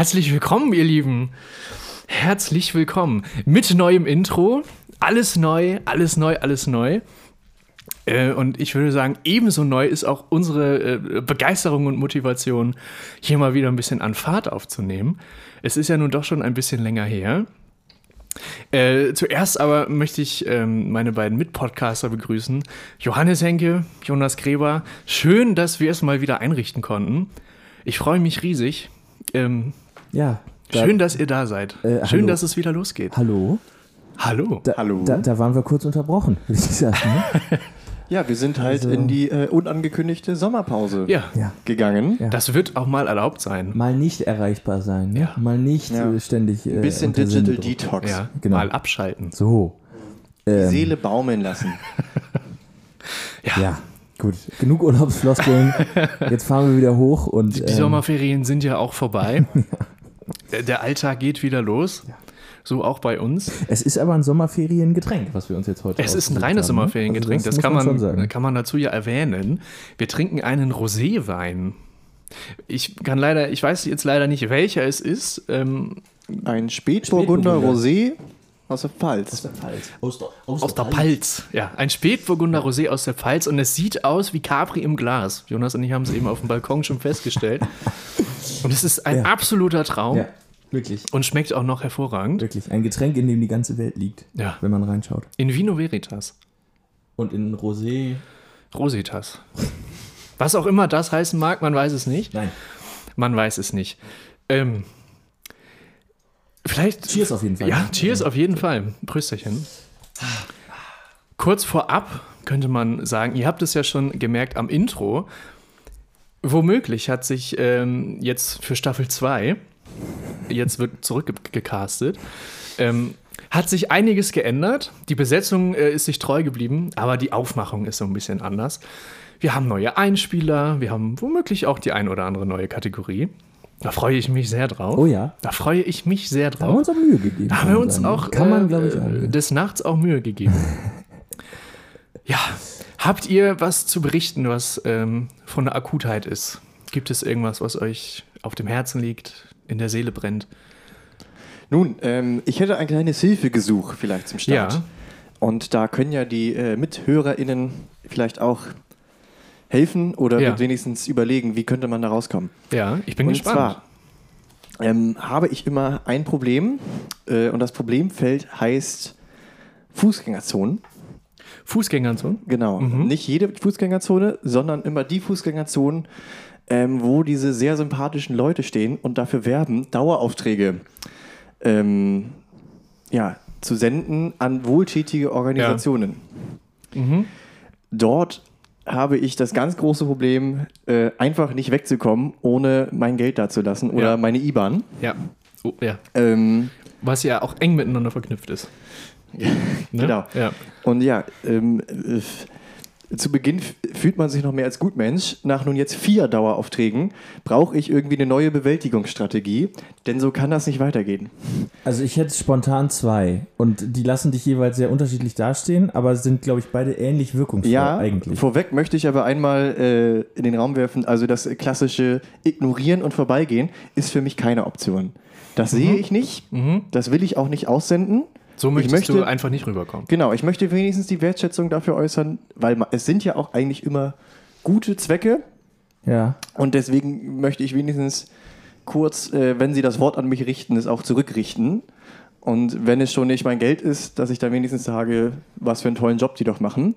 Herzlich willkommen, ihr Lieben. Herzlich willkommen. Mit neuem Intro. Alles neu, alles neu, alles neu. Äh, und ich würde sagen, ebenso neu ist auch unsere äh, Begeisterung und Motivation, hier mal wieder ein bisschen an Fahrt aufzunehmen. Es ist ja nun doch schon ein bisschen länger her. Äh, zuerst aber möchte ich ähm, meine beiden Mitpodcaster begrüßen. Johannes Henke, Jonas Gräber. Schön, dass wir es mal wieder einrichten konnten. Ich freue mich riesig. Ähm, Ja. da- schön, dass ihr da seid. Äh, schön, hallo. dass es wieder losgeht. Hallo? Hallo. Da, Hallo. Da, da waren wir kurz unterbrochen, würde ich sagen. Ne? Ja, wir sind halt Also- in die äh, unangekündigte Sommerpause Ja, Ja. gegangen. Ja. das wird auch mal erlaubt sein. Mal nicht erreichbar sein. Ne? Ja. Mal nicht Ja. äh, ständig. Äh, Ein bisschen Digital Sendedruck. Detox. Ja, Genau. mal abschalten. So. Die Ähm, Seele baumeln lassen. Ja, gut. Genug Urlaubsfloskeln. Jetzt fahren wir wieder hoch und. Die ähm, Sommerferien sind ja auch vorbei. Der- Der Alltag geht wieder los. So auch bei uns. Es ist aber ein Sommerferiengetränk, was wir uns jetzt heute Es ist ein reines haben, ne? Sommerferiengetränk. Also das muss kann man, sagen. kann man dazu ja erwähnen. Wir trinken einen Roséwein. Ich kann leider, ich weiß jetzt leider nicht, welcher es ist. Ähm, Ein Spätburgunder Spätburgunder. Rosé aus der Pfalz. Aus der, aus der Pfalz. Ja, ein Spätburgunder Rosé aus der Pfalz und es sieht aus wie Capri im Glas. Jonas und ich haben es eben auf dem Balkon schon festgestellt. Und es ist ein Ja. absoluter Traum Ja, wirklich. und schmeckt auch noch hervorragend. Wirklich. Ein Getränk, in dem die ganze Welt liegt, Ja. wenn man reinschaut. In Vino Veritas. Und in Rosé. Rositas. Was auch immer das heißen mag, man weiß es nicht. Nein. Man weiß es nicht. Ähm, vielleicht. Cheers auf jeden Fall. Ja, ne? cheers auf jeden Fall. Prösterchen. Kurz vorab könnte man sagen, ihr habt es ja schon gemerkt am Intro. Womöglich hat sich ähm, jetzt für Staffel 2, jetzt wird zurückgecastet, ähm, hat sich einiges geändert. Die Besetzung äh, ist sich treu geblieben, aber die Aufmachung ist so ein bisschen anders. Wir haben neue Einspieler, wir haben womöglich auch die ein oder andere neue Kategorie. Da freue ich mich sehr drauf. Oh ja. Da freue ich mich sehr Da haben wir drauf. uns auch Mühe gegeben. Da haben kann wir man uns auch Kann man, äh, glaube ich, äh, des Nachts auch Mühe gegeben. ja, habt ihr was zu berichten, was ähm, von der Akutheit ist? Gibt es irgendwas, was euch auf dem Herzen liegt, in der Seele brennt? Nun, ähm, ich hätte ein kleines Hilfegesuch vielleicht zum Start. Ja. Und da können ja die äh, MithörerInnen vielleicht auch helfen oder Ja. wenigstens überlegen, wie könnte man da rauskommen. Ja, ich bin und gespannt. zwar ähm, habe ich immer ein Problem äh, und das Problemfeld heißt Fußgängerzonen. Fußgängerzone? Genau. Mhm. Nicht jede Fußgängerzone, sondern immer die Fußgängerzonen, ähm, wo diese sehr sympathischen Leute stehen und dafür werben, Daueraufträge ähm, ja, zu senden an wohltätige Organisationen. Mhm. Dort habe ich das ganz große Problem, äh, einfach nicht wegzukommen, ohne mein Geld dazulassen oder Ja. meine IBAN. Ja. Oh, ja. Ähm, Was ja auch eng miteinander verknüpft ist. Ne? Genau. Ja. Und ja, ähm, äh, zu Beginn fühlt man sich noch mehr als Gutmensch. Nach nun jetzt vier Daueraufträgen brauche ich irgendwie eine neue Bewältigungsstrategie, denn so kann das nicht weitergehen. Also ich hätte spontan zwei. Und die lassen dich jeweils sehr unterschiedlich dastehen, aber sind, glaube ich, beide ähnlich wirkungsvoll Ja, eigentlich. vorweg möchte ich aber einmal äh, in den Raum werfen, also das klassische Ignorieren und Vorbeigehen ist für mich keine Option. Das sehe ich nicht, das will ich auch nicht aussenden. So Ich möchtest möchte- du einfach nicht rüberkommen. Genau, ich möchte wenigstens die Wertschätzung dafür äußern, weil es sind ja auch eigentlich immer gute Zwecke, Ja. Und deswegen möchte ich wenigstens kurz, äh, wenn Sie das Wort an mich richten, es auch zurückrichten. Und wenn es schon nicht mein Geld ist, dass ich dann wenigstens sage, was für einen tollen Job die doch machen.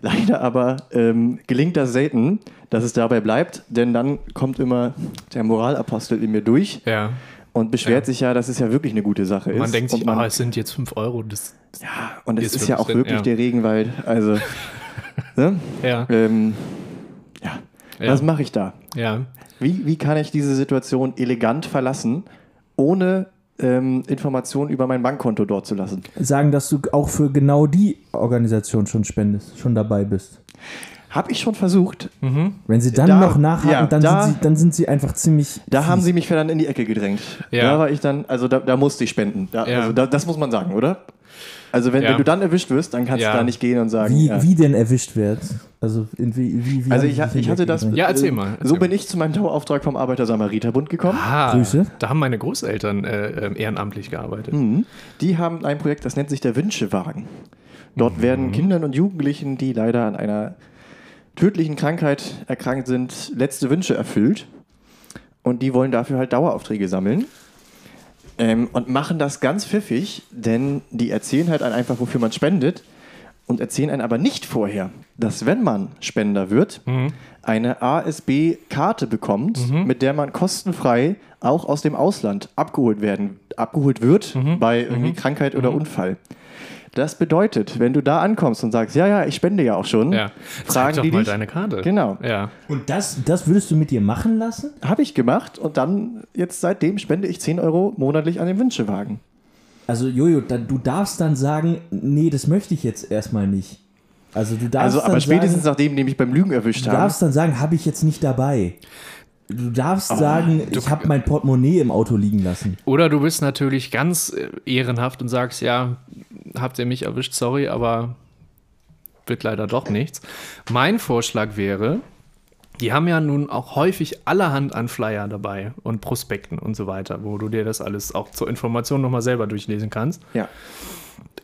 Leider aber ähm, gelingt das selten, dass es dabei bleibt, denn dann kommt immer der Moralapostel in mir durch Ja. Und beschwert sich ja, dass es ja wirklich eine gute Sache ist. Man denkt sich, man, ah, es sind jetzt 5 Euro. Das, ja, und es ist ist, ja auch wirklich ja. der Regenwald. Also, ne? ja. ähm, ja. Ja. was mache ich da? ja. Wie, wie kann ich diese Situation elegant verlassen, ohne ähm, Informationen über mein Bankkonto dort zu lassen? Sagen, dass du auch für genau die Organisation schon spendest, schon dabei bist. Habe ich schon versucht. Wenn sie dann Da- noch nachhaken, ja, dann, da- sind sie, dann sind sie einfach ziemlich. Da haben sie mich dann in die Ecke gedrängt. Ja. Da war ich dann, also da, da musste ich spenden. Da, Ja. Also da, das muss man sagen, oder? Also wenn, Ja. wenn du dann erwischt wirst, dann kannst Ja. du da nicht gehen und sagen. Wie, ja. wie denn erwischt wird. Also, in wie, wie, wie Also ich, ich hatte das. Ja, erzähl äh, mal, erzähl So mal. bin ich zu meinem Dauerauftrag vom Arbeiter-Samariter-Bund gekommen. Ah, Grüße. da haben meine Großeltern äh, äh, ehrenamtlich gearbeitet. Mhm. Die haben ein Projekt, das nennt sich der Wünschewagen. Dort werden Kindern und Jugendlichen, die leider an einer tödlichen Krankheit erkrankt sind, letzte Wünsche erfüllt. Und die wollen dafür halt Daueraufträge sammeln. Ähm, und machen das ganz pfiffig, denn die erzählen halt einfach, wofür man spendet. Und erzählen einen aber nicht vorher, dass wenn man Spender wird, eine ASB-Karte bekommt, mit der man kostenfrei auch aus dem Ausland abgeholt werden, abgeholt wird bei irgendwie Krankheit oder Unfall. Das bedeutet, wenn du da ankommst und sagst, ja, ja, ich spende ja auch schon, Ja. Zeig fragen doch die mal dich. deine Karte. Genau. Ja. Und das, das würdest du mit dir machen lassen? Habe ich gemacht und dann jetzt seitdem spende ich 10 Euro monatlich an den Wünschewagen. Also, Jojo, dann, du darfst dann sagen, nee, das möchte ich jetzt erstmal nicht. Also, du darfst Also, aber dann spätestens sagen, nachdem mich beim Lügen erwischt du haben. darfst dann sagen, habe ich jetzt nicht dabei. Du darfst Oh, sagen, ich habe mein Portemonnaie im Auto liegen lassen. Oder du bist natürlich ganz äh, ehrenhaft und sagst, ja, habt ihr mich erwischt, sorry, aber wird leider doch nichts. Mein Vorschlag wäre, die haben ja nun auch häufig allerhand an Flyer dabei und Prospekten und so weiter, wo du dir das alles auch zur Information nochmal selber durchlesen kannst. Ja.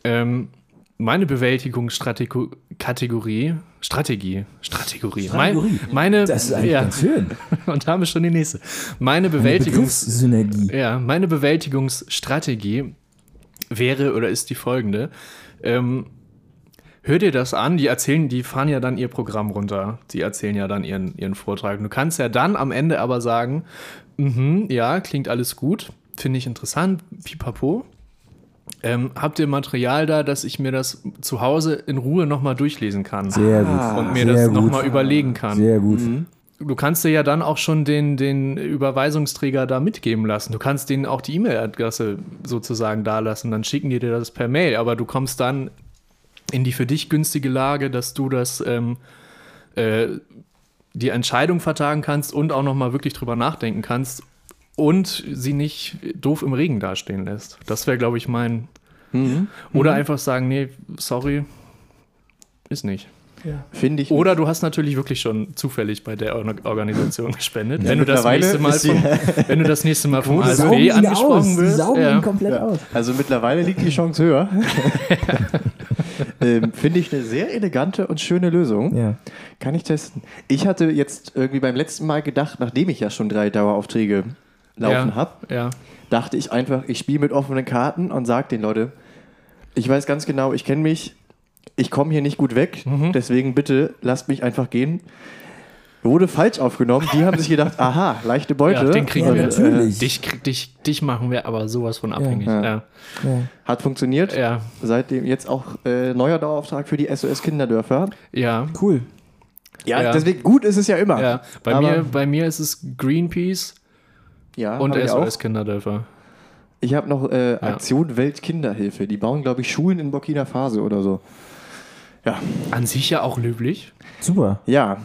Ähm, meine Bewältigungsstrategie, Strategie, Strategie, mein, meine, Das ist eigentlich ja, ganz schön. und haben wir schon die nächste. Meine Eine Bewältigungs ja, meine Bewältigungsstrategie wäre oder ist die folgende. Ähm, hör dir das an, die erzählen, die fahren ja dann ihr Programm runter. Die erzählen ja dann ihren, ihren Vortrag. Du kannst ja dann am Ende aber sagen, mhm, ja, klingt alles gut, finde ich interessant, pipapo. Ähm, habt ihr Material da, dass ich mir das zu Hause in Ruhe nochmal durchlesen kann Sehr gut. Ah. und mir Sehr das nochmal überlegen kann? Sehr gut. Du kannst dir ja dann auch schon den, den Überweisungsträger da mitgeben lassen. Du kannst denen auch die E-Mail-Adresse sozusagen da lassen. Dann schicken die dir das per Mail. Aber du kommst dann in die für dich günstige Lage, dass du das ähm, äh, die Entscheidung vertagen kannst und auch noch mal wirklich drüber nachdenken kannst und sie nicht doof im Regen dastehen lässt. Das wäre, glaube ich, mein. Oder einfach sagen, nee, sorry, ist nicht. Finde ich. Oder du hast natürlich wirklich schon zufällig bei der Or- Organisation gespendet. Ja, wenn, du das mittlerweile nächste Mal vom, wenn du das nächste Mal vom ASB aus. angesprochen Die wirst. saugen ja. ihn komplett aus. Also mittlerweile liegt die Chance höher. ähm, Finde ich eine sehr elegante und schöne Lösung. Ja. Kann ich testen. Ich hatte jetzt irgendwie beim letzten Mal gedacht, nachdem ich ja schon drei Daueraufträge laufen ja. habe, Ja. dachte ich einfach, ich spiele mit offenen Karten und sage den Leute, ich weiß ganz genau, ich kenne mich, ich komme hier nicht gut weg, Mhm. deswegen bitte lasst mich einfach gehen. Wurde falsch aufgenommen. Die haben sich gedacht, aha, leichte Beute. Ja, den kriegen wir. natürlich. Dich, dich, dich machen wir aber sowas von abhängig. Ja. Ja. Ja. Hat funktioniert. Ja. Seitdem jetzt auch äh, neuer Dauerauftrag für die SOS Kinderdörfer. Ja. Cool. Ja, Ja. deswegen gut ist es ja immer. ja. Bei, Aber- mir, bei mir ist es Greenpeace ja, und hab ich auch. SOS Kinderdörfer. Ich habe noch äh, Aktion Weltkinderhilfe. Die bauen, glaube ich, Schulen in Burkina Faso oder so. Ja, An sich ja auch löblich. Super. ja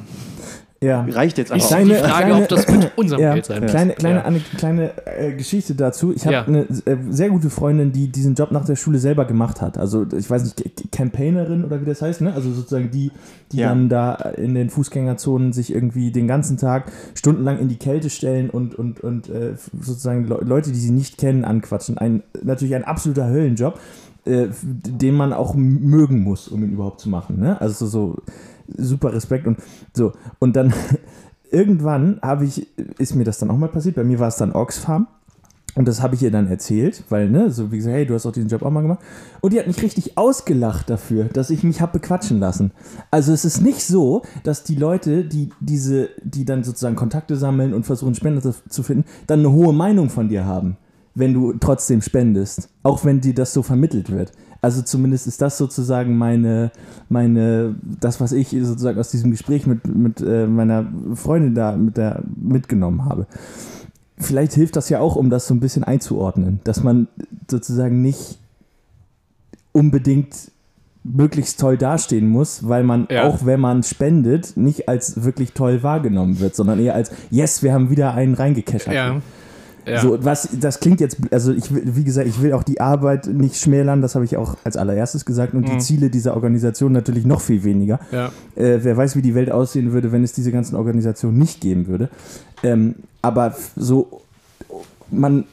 Ja. reicht jetzt auch. Kleine- die Frage, kleine- ob das mit unserem Ja, Geld sein muss. kleine, kleine, Ja. eine kleine äh, Geschichte dazu. Ich habe Ja. eine äh, sehr gute Freundin, die diesen Job nach der Schule selber gemacht hat. Also ich weiß nicht, Campaignerin oder wie das heißt, ne? Also sozusagen die, die Ja. dann da in den Fußgängerzonen sich irgendwie den ganzen Tag stundenlang in die Kälte stellen und, und, und äh, sozusagen Le Leute, die sie nicht kennen, anquatschen. Ein, natürlich ein absoluter Höllenjob, äh, den man auch mögen muss, um ihn überhaupt zu machen. Ne? Also so, so super Respekt und so. Und dann irgendwann habe ich, ist mir das dann auch mal passiert. Bei mir war es dann Oxfam. Und das habe ich ihr dann erzählt, weil, ne, so wie gesagt, hey, du hast auch diesen Job auch mal gemacht. Und die hat mich richtig ausgelacht dafür, dass ich mich habe bequatschen lassen. Also es ist nicht so, dass die Leute, die diese, die dann sozusagen Kontakte sammeln und versuchen, Spender zu- zu finden, dann eine hohe Meinung von dir haben, wenn du trotzdem spendest. Auch wenn dir das so vermittelt wird. Also zumindest ist das sozusagen meine, meine, das, was ich sozusagen aus diesem Gespräch mit, mit äh, meiner Freundin da mit der mitgenommen habe vielleicht hilft das ja auch, um das so ein bisschen einzuordnen, dass man sozusagen nicht unbedingt möglichst toll dastehen muss, weil man Ja. auch wenn man spendet, nicht als wirklich toll wahrgenommen wird, sondern eher als yes, wir haben wieder einen reingekeschert. Ja. Ja. So, was, das klingt jetzt, also ich will, wie gesagt, ich will auch die Arbeit nicht schmälern, das habe ich auch als allererstes gesagt und die Ziele dieser Organisation natürlich noch viel weniger. Mhm. ja. Äh, wer weiß, wie die Welt aussehen würde, wenn es diese ganzen Organisationen nicht geben würde. Ähm, aber so, man,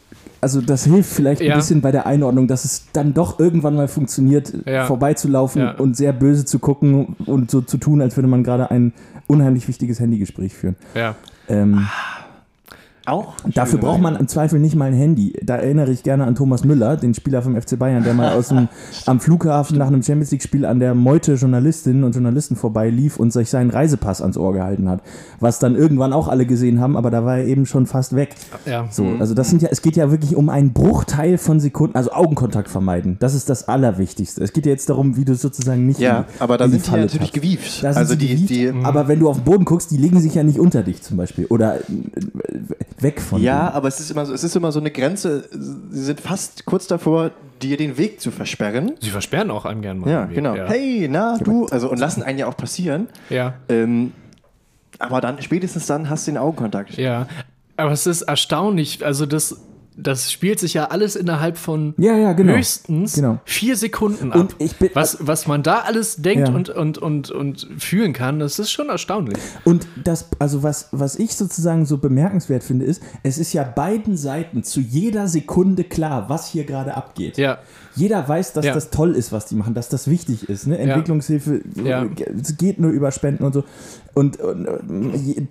also das hilft vielleicht Ja. ein bisschen bei der Einordnung, dass es dann doch irgendwann mal funktioniert, Ja. vorbeizulaufen Ja. und sehr böse zu gucken und so zu tun, als würde man gerade ein unheimlich wichtiges Handygespräch führen. ja. Ähm, Auch? Dafür braucht man im Zweifel nicht mal ein Handy. Da erinnere ich gerne an Thomas Müller, den Spieler vom FC Bayern, der mal aus dem, am Flughafen nach einem Champions League-Spiel an der Meute Journalistinnen und Journalisten vorbeilief und sich seinen Reisepass ans Ohr gehalten hat. Was dann irgendwann auch alle gesehen haben, aber da war er eben schon fast weg. ja. So, also das sind ja, es geht ja wirklich um einen Bruchteil von Sekunden, also Augenkontakt vermeiden. Das ist das Allerwichtigste. Es geht ja jetzt darum, wie du sozusagen nicht Ja, in, aber da die sind die natürlich gewieft. Also die, gewieft, die, aber wenn du auf den Boden guckst, die legen sich ja nicht unter dich zum Beispiel oder äh, weg von Ja, dir. aber es ist immer so, es ist immer so eine Grenze. Sie sind fast kurz davor, dir den Weg zu versperren. Sie versperren auch einem gerne mal. Ja, den Weg, genau. Ja. Hey, na, du. Also, und lassen einen ja auch passieren. ja. Ähm, aber dann, spätestens dann hast du den Augenkontakt. Ja, aber es ist erstaunlich. Also das, das spielt sich ja alles innerhalb von Ja, ja, genau. höchstens Genau. vier Sekunden ab. Bin- was, was man da alles denkt Ja. und, und, und, und fühlen kann, das ist schon erstaunlich. Und das, also was, was ich sozusagen so bemerkenswert finde, ist, es ist ja beiden Seiten zu jeder Sekunde klar, was hier gerade abgeht. Ja, Jeder weiß, dass Ja. das toll ist, was die machen, dass das wichtig ist. Ne? Entwicklungshilfe Ja. es geht nur über Spenden und so. Und, und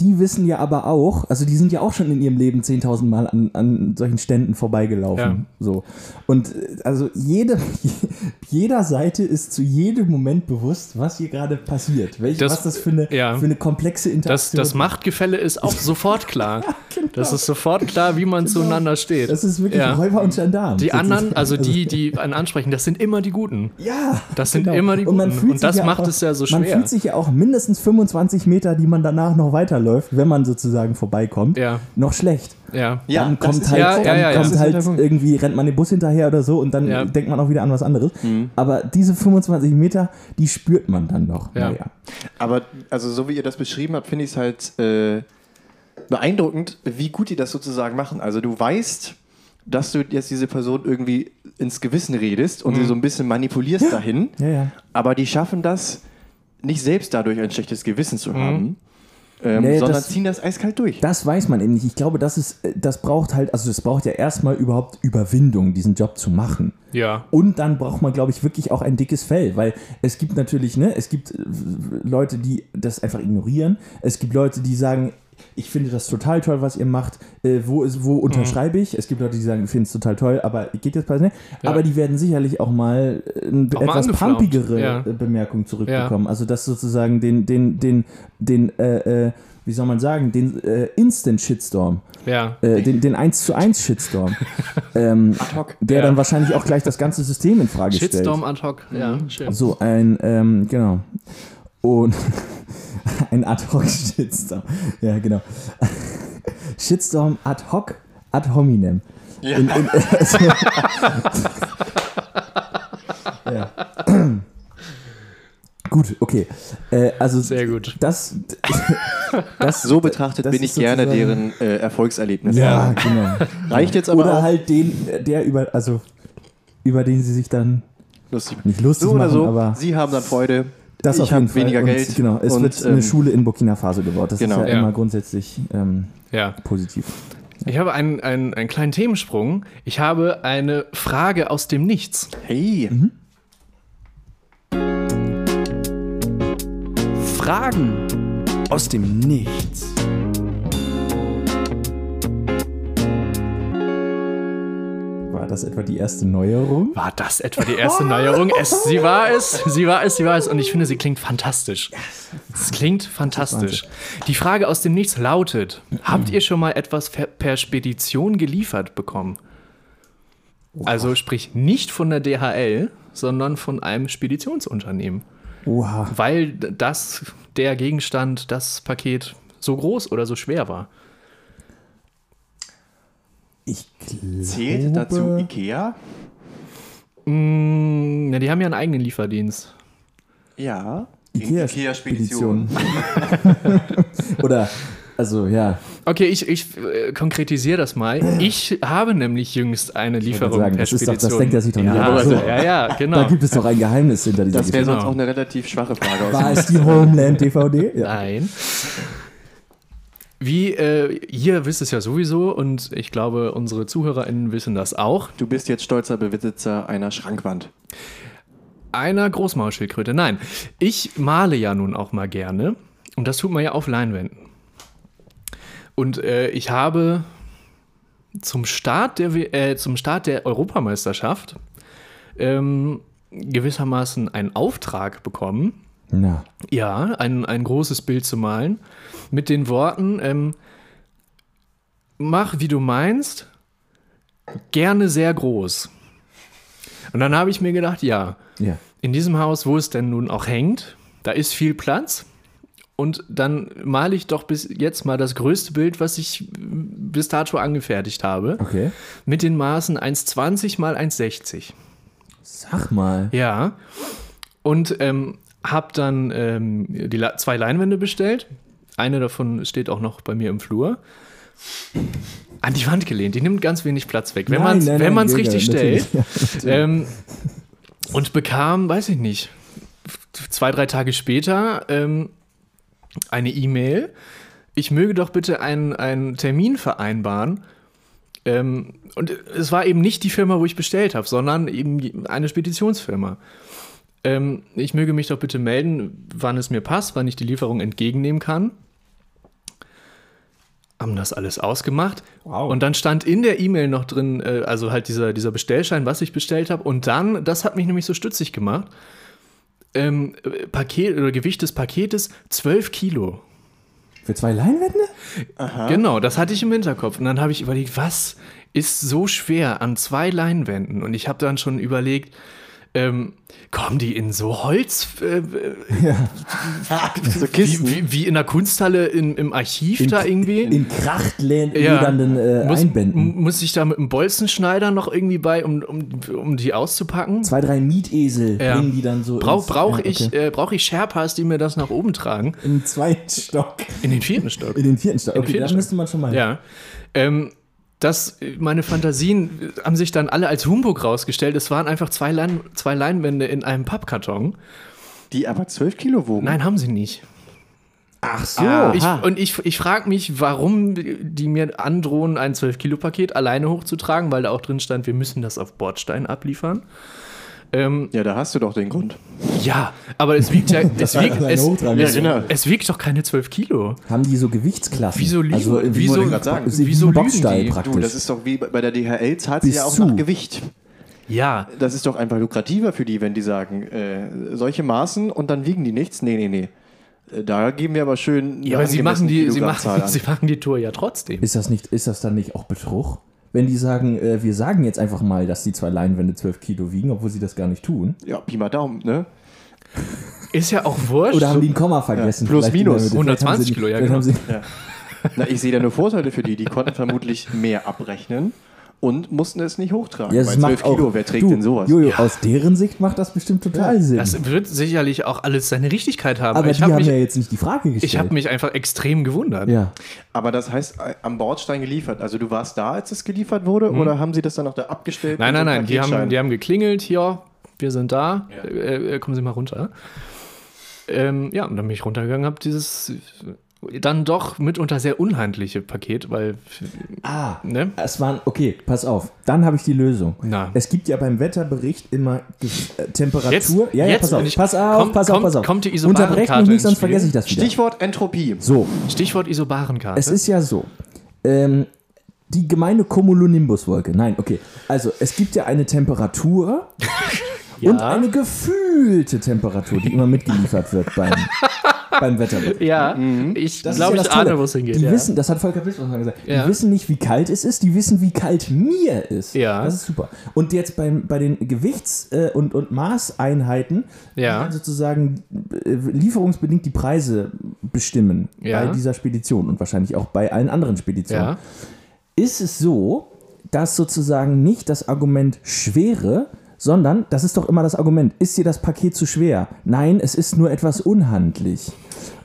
die wissen ja aber auch, also die sind ja auch schon in ihrem Leben 10.000 Mal an, an solchen Ständen vorbeigelaufen. Ja. So. Und also jede, jeder Seite ist zu jedem Moment bewusst, was hier gerade passiert. Welch, Das- was das für eine, ja. für eine komplexe das, Interaktion das Machtgefälle ist auch sofort klar. Das ist sofort klar, wie man zueinander steht. Genau. Das ist wirklich Ja. Räuber und Gendarm. Die anderen, also die, die einen ansprechen, das sind immer die Guten. Ja, Das sind immer die Und, man Guten. fühlt Und sich das ja macht auch, es ja so Man schwer. fühlt sich ja auch mindestens 25 Meter, die man danach noch weiterläuft, wenn man sozusagen vorbeikommt, Ja. noch schlecht. Ja. Ja, dann kommt halt, ja- ja, dann ja, ja. kommt halt Punkt. irgendwie, rennt man den Bus hinterher oder so und dann Ja. denkt man auch wieder an was anderes. Mhm. Aber diese 25 Meter, die spürt man dann noch. Ja. Naja. Aber also so wie ihr das beschrieben habt, finde ich es halt äh, beeindruckend, wie gut die das sozusagen machen. Also du weißt, dass du jetzt diese Person irgendwie ins Gewissen redest und sie so ein bisschen manipulierst dahin, Ja, ja. aber die schaffen das nicht selbst dadurch ein schlechtes Gewissen zu haben, ähm, Nee, sondern das- ziehen das eiskalt durch. Das weiß man eben nicht. Ich glaube, das ist, äh, das braucht halt, also das braucht ja erstmal überhaupt Überwindung, diesen Job zu machen. Ja. Und dann braucht man, glaube ich, wirklich auch ein dickes Fell, weil es gibt natürlich, ne, es gibt äh, Leute, die das einfach ignorieren. Es gibt Leute, die sagen, ich finde das total toll, was ihr macht. Äh, wo ist, wo unterschreibe ich? Es gibt Leute, die sagen, ich finde es total toll, aber geht jetzt bei ne? Ja. Aber die werden sicherlich auch mal äh, eine Auch mal etwas angeflaumt, pumpigere ja. äh, Bemerkung zurückbekommen. Also das sozusagen den, den, den, den, äh, äh, wie soll man sagen, den äh, Instant Shitstorm, Ja. äh, den, den 1 zu 1 Shitstorm, ähm, hoc. der Ja. dann wahrscheinlich auch gleich das ganze System in Frage stellt. Shitstorm ad hoc. Ja, schön. So ein, ähm, genau. Und ein Ad-Hoc-Shitstorm. Ja, genau. Shitstorm ad hoc ad hominem. Ja. In, in, also, ja. Gut, okay. Äh, also Sehr gut. das, das So betrachtet das bin ich gerne deren äh, Erfolgserlebnis. Ja, genau. Reicht jetzt aber Oder auch halt den, der über, also über den sie sich dann lustig. nicht lustig So oder machen, so, aber Sie haben dann Freude. Das ich auf jeden habe Fall. weniger und, Geld. Genau, es und, wird eine ähm, Schule in Burkina Faso gebaut. Das Genau. ist ja, Ja. immer grundsätzlich ähm, Ja. positiv. Ich habe einen, einen, einen kleinen Themensprung. Ich habe eine Frage aus dem Nichts. Hey, Mhm. Fragen aus dem Nichts. Das etwa die erste Neuerung? War das etwa die erste Neuerung? Es, sie war es, sie war es, sie war es. Und ich finde, sie klingt fantastisch. Es klingt fantastisch. Die Frage aus dem Nichts lautet: Habt ihr schon mal etwas per, per Spedition geliefert bekommen? Also sprich nicht von der DHL, sondern von einem Speditionsunternehmen. Oha. Weil das, der Gegenstand, das Paket so groß oder so schwer war. Ich glaube. zählt dazu Ikea? Mm, na, die haben ja einen eigenen Lieferdienst. Ja. Ikea-Spedition. Oder, also ja, Okay, ich, ich äh, konkretisiere das mal. Ich habe nämlich jüngst eine Lieferung sagen, per das ist doch- das Spedition. denkt er sich doch nicht. ja, Aber so. ja, ja, da genau. gibt es doch ein Geheimnis hinter dieser Das wäre sonst auch eine relativ schwache Frage. War es die Homeland-DVD? Ja. Nein. Wie, äh, ihr wisst es ja sowieso und ich glaube, unsere ZuhörerInnen wissen das auch. Du bist jetzt stolzer Besitzer einer Schrankwand. Einer Großmaulschildkröte. Nein, ich male ja nun auch mal gerne und das tut man ja auf Leinwänden. Und äh, ich habe zum Start der, äh, zum Start der Europameisterschaft ähm, gewissermaßen einen Auftrag bekommen, Na, ja, ein, ein großes Bild zu malen mit den Worten, ähm, mach wie du meinst, gerne sehr groß. Und dann habe ich mir gedacht, ja, ja. in diesem Haus, wo es denn nun auch hängt, da ist viel Platz. Und dann male ich doch bis jetzt mal das größte Bild, was ich bis dato angefertigt habe, Okay. mit den Maßen 1,20 mal 1,60. Sag mal. Ja. Und ähm, habe dann ähm, die La zwei Leinwände bestellt. Eine davon steht auch noch bei mir im Flur. An die Wand gelehnt. Die nimmt ganz wenig Platz weg, wenn man es wenn nein, richtig stellt. Ähm, und bekam, weiß ich nicht, zwei, drei Tage später ähm, eine E-Mail. Ich möge doch bitte einen, einen Termin vereinbaren. Ähm, und es war eben nicht die Firma, wo ich bestellt habe, sondern eben eine Speditionsfirma. Ähm, ich möge mich doch bitte melden, wann es mir passt, wann ich die Lieferung entgegennehmen kann. Haben das alles ausgemacht. Wow. Und dann stand in der E-Mail noch drin, äh, also halt dieser, dieser Bestellschein, was ich bestellt habe. Und dann, das hat mich nämlich so stutzig gemacht, ähm, äh, Paket oder Gewicht des Paketes 12 Kilo. Für zwei Leinwände? Genau, das hatte ich im Hinterkopf. Und dann habe ich überlegt, was ist so schwer an zwei Leinwänden? Und ich habe dann schon überlegt, ähm, kommen die in so Holz, äh, So wie, Kisten. wie, wie in der Kunsthalle in, im Archiv da irgendwie? In krachtledernden äh, muss, Einbänden. muss ich da mit einem Bolzenschneider noch irgendwie bei, um, um, um die auszupacken? Zwei, drei Mietesel Ja. bringen die dann so. Brauche brauch ja, ich, okay. äh, brauch ich Sherpas, die mir das nach oben tragen? Im zweiten Stock. In den vierten Stock. In den vierten Stock. Okay, da müsste man schon mal. Ja. Ähm, das, meine Fantasien haben sich dann alle als Humbug rausgestellt. Es waren einfach zwei, Lein, zwei Leinwände in einem Pappkarton. Die aber 12 Kilo wogen. Nein, haben sie nicht. Ach so. Ich, und ich, ich frage mich, warum die mir androhen, ein 12-Kilo-Paket alleine hochzutragen, weil da auch drin stand, wir müssen das auf Bordstein abliefern. Ähm, Ja, da hast du doch den Grund. ja, aber es wiegt ja, es wiegt, es, es, Ja, genau. es wiegt doch keine 12 Kilo. Haben die so Gewichtsklassen? Wieso lügen- also, wieso- wie- grad sagen, wie wieso Boxstall die? praktisch. Du, das ist doch wie bei der DHL zahlt sie ja auch zu. nach Gewicht. Ja, Das ist doch einfach lukrativer für die, wenn die sagen, äh, solche Maßen und dann wiegen die nichts. Nee, nee, nee. Äh, Da geben wir aber schön. ja aber sie machen, die, sie, machen, sie machen die Tour ja trotzdem. ist, das nicht, ist das dann nicht auch Betrug? Wenn die sagen, äh, wir sagen jetzt einfach mal, dass die zwei Leinwände 12 Kilo wiegen, obwohl sie das gar nicht tun. Ja, Pi mal Daumen, ne? Ist ja auch wurscht. Oder haben die ein Komma vergessen? Ja, plus, Vielleicht minus. in der Mitte. Vielleicht haben 120 sie- Kilo, ja, genau. sie- Na, ich sehe da nur Vorteile für die. Die konnten vermutlich mehr abrechnen und mussten es nicht hochtragen. Ja, Bei das 12 macht auch, Kilo, wer trägt du, denn sowas? Jojo, aus deren Sicht macht das bestimmt total Sinn. Das wird sicherlich auch alles seine Richtigkeit haben. aber ich die habe haben mich, ja jetzt nicht die Frage gestellt. ich hab mich einfach extrem gewundert. ja. Aber das heißt, äh, am Bordstein geliefert. Also du warst da, als es geliefert wurde, oder haben sie das dann noch da abgestellt? Nein, nein, nein. Die haben, die haben geklingelt. Hier, wir sind da. Äh, äh, kommen Sie mal runter. Ähm, ja, und dann bin ich runtergegangen, habe dieses dann doch mitunter sehr unhandliche Paket, weil, Ah, ne? es waren, okay, pass auf. Dann habe ich die Lösung. Na. Es gibt ja beim Wetterbericht immer äh, Temperatur. Jetzt- ja, ja, jetzt pass auf, ich- pass auf, kommt- pass auf, kommt- pass auf. kommt die Isobarenkarte mich nicht, sonst vergesse ich das wieder. Stichwort Entropie. So, Stichwort Isobarenkarte. es ist ja so. Ähm, die gemeine Cumulonimbuswolke. Nein, okay. Also, es gibt ja eine Temperatur Ja. und eine gefühlte Temperatur, die immer mitgeliefert wird beim, beim Wetterbericht. ja, ich Das ist glaube, ja ich Tolle. ahne, wo es hingeht. Die ja. wissen, das hat Volker Pispers mal gesagt, Ja. die wissen nicht, wie kalt es ist, die wissen, wie kalt mir ist. Ja. Das ist super. Und jetzt beim, bei den Gewichts- äh, und, und Maßeinheiten, Ja. sozusagen äh, lieferungsbedingt die Preise bestimmen Ja. bei dieser Spedition und wahrscheinlich auch bei allen anderen Speditionen, ja. ist es so, dass sozusagen nicht das Argument Schwere, sondern, das ist doch immer das Argument, ist dir das Paket zu schwer? Nein, es ist nur etwas unhandlich.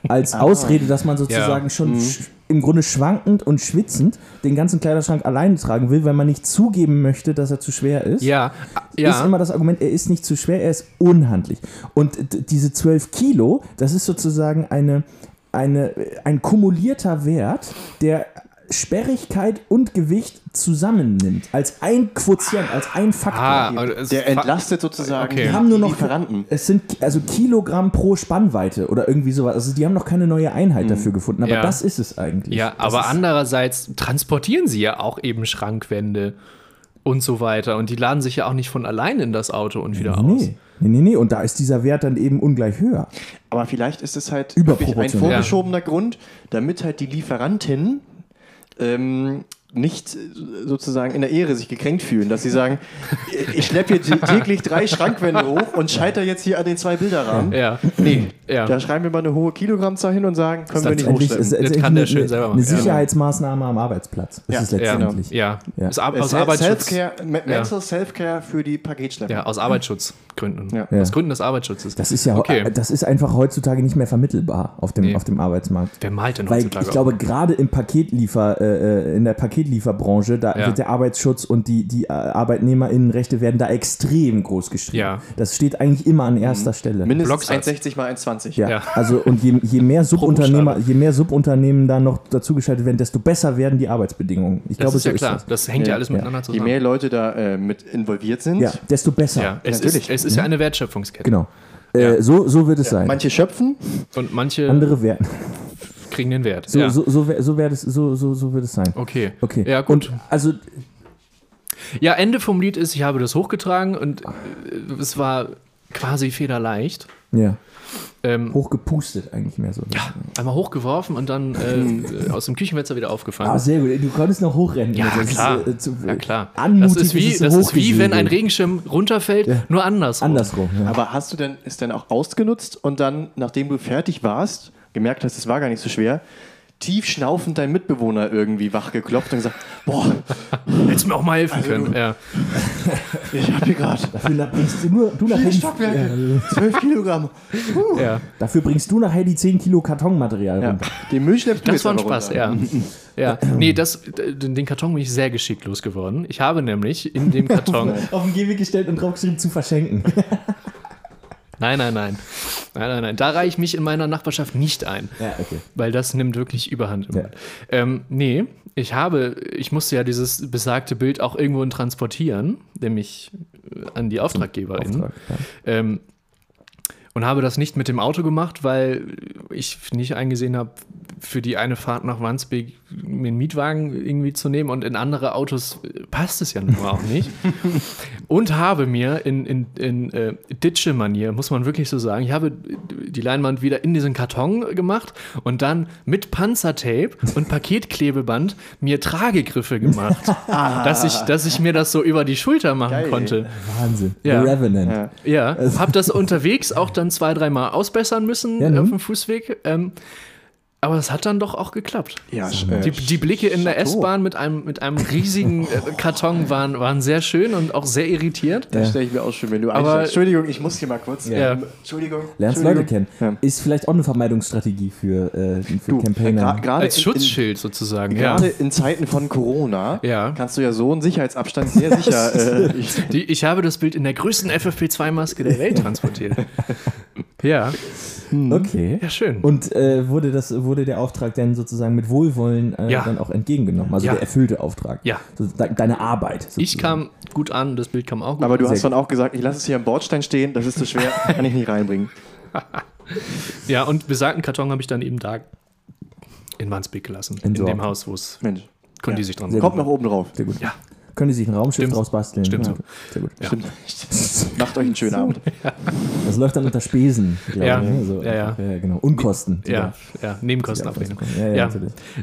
Als Ausrede, dass man sozusagen Ja. schon sch im Grunde schwankend und schwitzend den ganzen Kleiderschrank alleine tragen will, weil man nicht zugeben möchte, dass er zu schwer ist Ja, ist ja. immer das Argument, er ist nicht zu schwer, er ist unhandlich. Und diese 12 Kilo, das ist sozusagen eine, eine, ein kumulierter Wert, der Sperrigkeit und Gewicht zusammennimmt. Als ein Quotient, als ein Faktor. Ah, aber es- Der entlastet sozusagen Okay. die haben nur noch Lieferanten. Es sind also Kilogramm pro Spannweite oder irgendwie sowas. Also die haben noch keine neue Einheit dafür gefunden, aber Ja. das ist es eigentlich. Ja, Das aber andererseits transportieren sie ja auch eben Schrankwände und so weiter. Und die laden sich ja auch nicht von allein in das Auto und wieder aus. Nee, nee, nee, nee. Und da ist dieser Wert dann eben ungleich höher. Aber vielleicht ist es halt ein vorgeschobener Grund, damit halt die Lieferanten ähm, nicht sozusagen in der Ehre sich gekränkt fühlen, dass sie sagen, ich schleppe hier täglich drei Schrankwände hoch und scheitere jetzt hier an den zwei Bilderrahmen. Ja. Nee, Ja. da schreiben wir mal eine hohe Kilogrammzahl hin und sagen, können wir nicht ist es Das kann der eine, schön selber machen. eine Ja. Sicherheitsmaßnahme am Arbeitsplatz. Das Ja, ist ja, letztendlich. Ja, Ja. Aus, Ar- Äh, aus Self- Arbeitsschutz. Self-Care, Me- Mental Self-Care für die Paketschlepper. Ja, aus Arbeitsschutzgründen. Ja. Ja. Aus Gründen des Arbeitsschutzes. Das ist ja Okay. das ist einfach heutzutage nicht mehr vermittelbar auf dem, Nee. auf dem Arbeitsmarkt. Wer malt denn Weil heutzutage? ich glaube, gerade im Paketliefer, äh, äh, in der Paketlieferbranche, da Ja. wird der Arbeitsschutz und die, die äh, ArbeitnehmerInnenrechte werden da extrem groß geschrieben. Ja. Das steht eigentlich immer an erster Stelle. Mindestens Blocksatz. 1,60 mal 1,20. Ja, Ja. also und je, je mehr Subunternehmer, je mehr Subunternehmen da noch dazugeschaltet werden, desto besser werden die Arbeitsbedingungen. Ich das glaube, ist so ja klar. ist Das hängt ja, Ja. alles Ja. miteinander Je zusammen. mehr Leute da äh, mit involviert sind, das. Ja, desto besser. ja, es Natürlich. ist, es ist ja eine Wertschöpfungskette. Genau. Äh, Ja. so, so wird es sein. manche schöpfen, Und manche Andere werden. kriegen den Wert. So, ja. so, so, wär- so, wär das, so, so, so wird es sein. Okay. Okay. Ja, gut. Und also, Ja, Ende vom Lied ist, ich habe das hochgetragen und äh, es war quasi federleicht. ja, Ähm, hochgepustet eigentlich mehr so. einmal hochgeworfen und dann äh, aus dem Küchenfenster wieder aufgefangen. Ah, sehr gut. Du konntest noch hochrennen. Ja, Das ist, klar. äh, zu- ja, klar. Anmutig das ist wie, es das ist wie wenn ein. Regenschirm runterfällt, nur andersrum. Andersrum. Ja. Aber hast du denn es denn auch ausgenutzt und dann, nachdem du fertig warst, gemerkt hast, es war gar nicht so schwer, tief schnaufend dein Mitbewohner irgendwie wachgeklopft und gesagt, boah, Hättest mir auch mal helfen Also können. Ja. ich hab hier gerade Dafür bringst du nur, du nachher die, Stockwerke, 12 Kilogramm. Ja. dafür bringst du nachher die 10 Kilo Kartonmaterial Ja. runter. Den Müll schleppst du Das war ein Spaß, runter. ja. ja. Nee, das, den den Karton bin ich sehr geschickt losgeworden. Ich habe nämlich in dem Karton. Auf den Gehweg gestellt und draufgeschrieben zu verschenken. Nein, nein, nein. Nein, nein, nein. Da reihe ich mich in meiner Nachbarschaft nicht ein. ja, okay. Weil das nimmt wirklich Überhand. Ja. ähm, nee, ich habe, ich musste ja dieses besagte Bild auch irgendwo transportieren, nämlich äh, an die Auftraggeberin. Auftrag, ja. Ähm, und habe das nicht mit dem Auto gemacht, weil ich nicht eingesehen habe, für die eine Fahrt nach Wandsbek mir einen Mietwagen irgendwie zu nehmen und in andere Autos äh, passt es ja nun mal auch nicht. und habe mir in, in, in äh, Ditsche-Manier, muss man wirklich so sagen, ich habe die Leinwand wieder in diesen Karton gemacht und dann mit Panzertape und Paketklebeband mir Tragegriffe gemacht, dass, ich, dass ich mir das so über die Schulter machen Geil. konnte. Wahnsinn. Ja. The Revenant. Ja. Ja, hab das unterwegs auch dann zwei, dreimal ausbessern müssen Ja, auf dem Fußweg. Ähm, aber es hat dann doch auch geklappt. Ja, Die, die Blicke in der. S-Bahn mit einem, mit einem riesigen äh, Karton waren, waren sehr schön und auch sehr irritiert. Das stelle ich mir auch schön, wenn du Aber-. Entschuldigung, ich muss hier mal kurz. Ja. Entschuldigung. Lernst Entschuldigung. Leute kennen. Ja. Ist vielleicht auch eine Vermeidungsstrategie für, äh, für Du, Campaigner. gra- gerade Als in- Schutzschild sozusagen. In, Ja. gerade in Zeiten von Corona Ja. kannst du ja so einen Sicherheitsabstand sehr sicher. äh, ich, Die, ich habe das Bild in der größten FFP2-Maske der Welt transportiert. ja, okay. ja, schön. Und äh, wurde, das, wurde der Auftrag denn sozusagen mit Wohlwollen äh, Ja. dann auch entgegengenommen? Also Ja. der erfüllte Auftrag? Ja. So, de deine Arbeit. ich sozusagen. kam gut an, das Bild kam auch gut aber du an. hast dann auch gesagt, ich lasse es hier am Bordstein stehen, das ist zu schwer, kann ich nicht reinbringen. Ja, und besagten Karton habe ich dann eben da in Wandsbek gelassen. In Entsorgt. dem Haus, wo es Mensch, konnte die sich dran Sehr kommt noch oben drauf. Sehr gut. Ja. Können die sich ein Raumschiff Stimmt. draus basteln? Stimmt ja. so. Sehr gut. Ja. Stimmt. Macht euch einen schönen Abend. Das läuft dann unter Spesen, glaube Ja. ich. ne? So, Ja, ja. ja. genau. Unkosten. Ja, ja, Nebenkostenabrechnung. Ja, ja, Ja.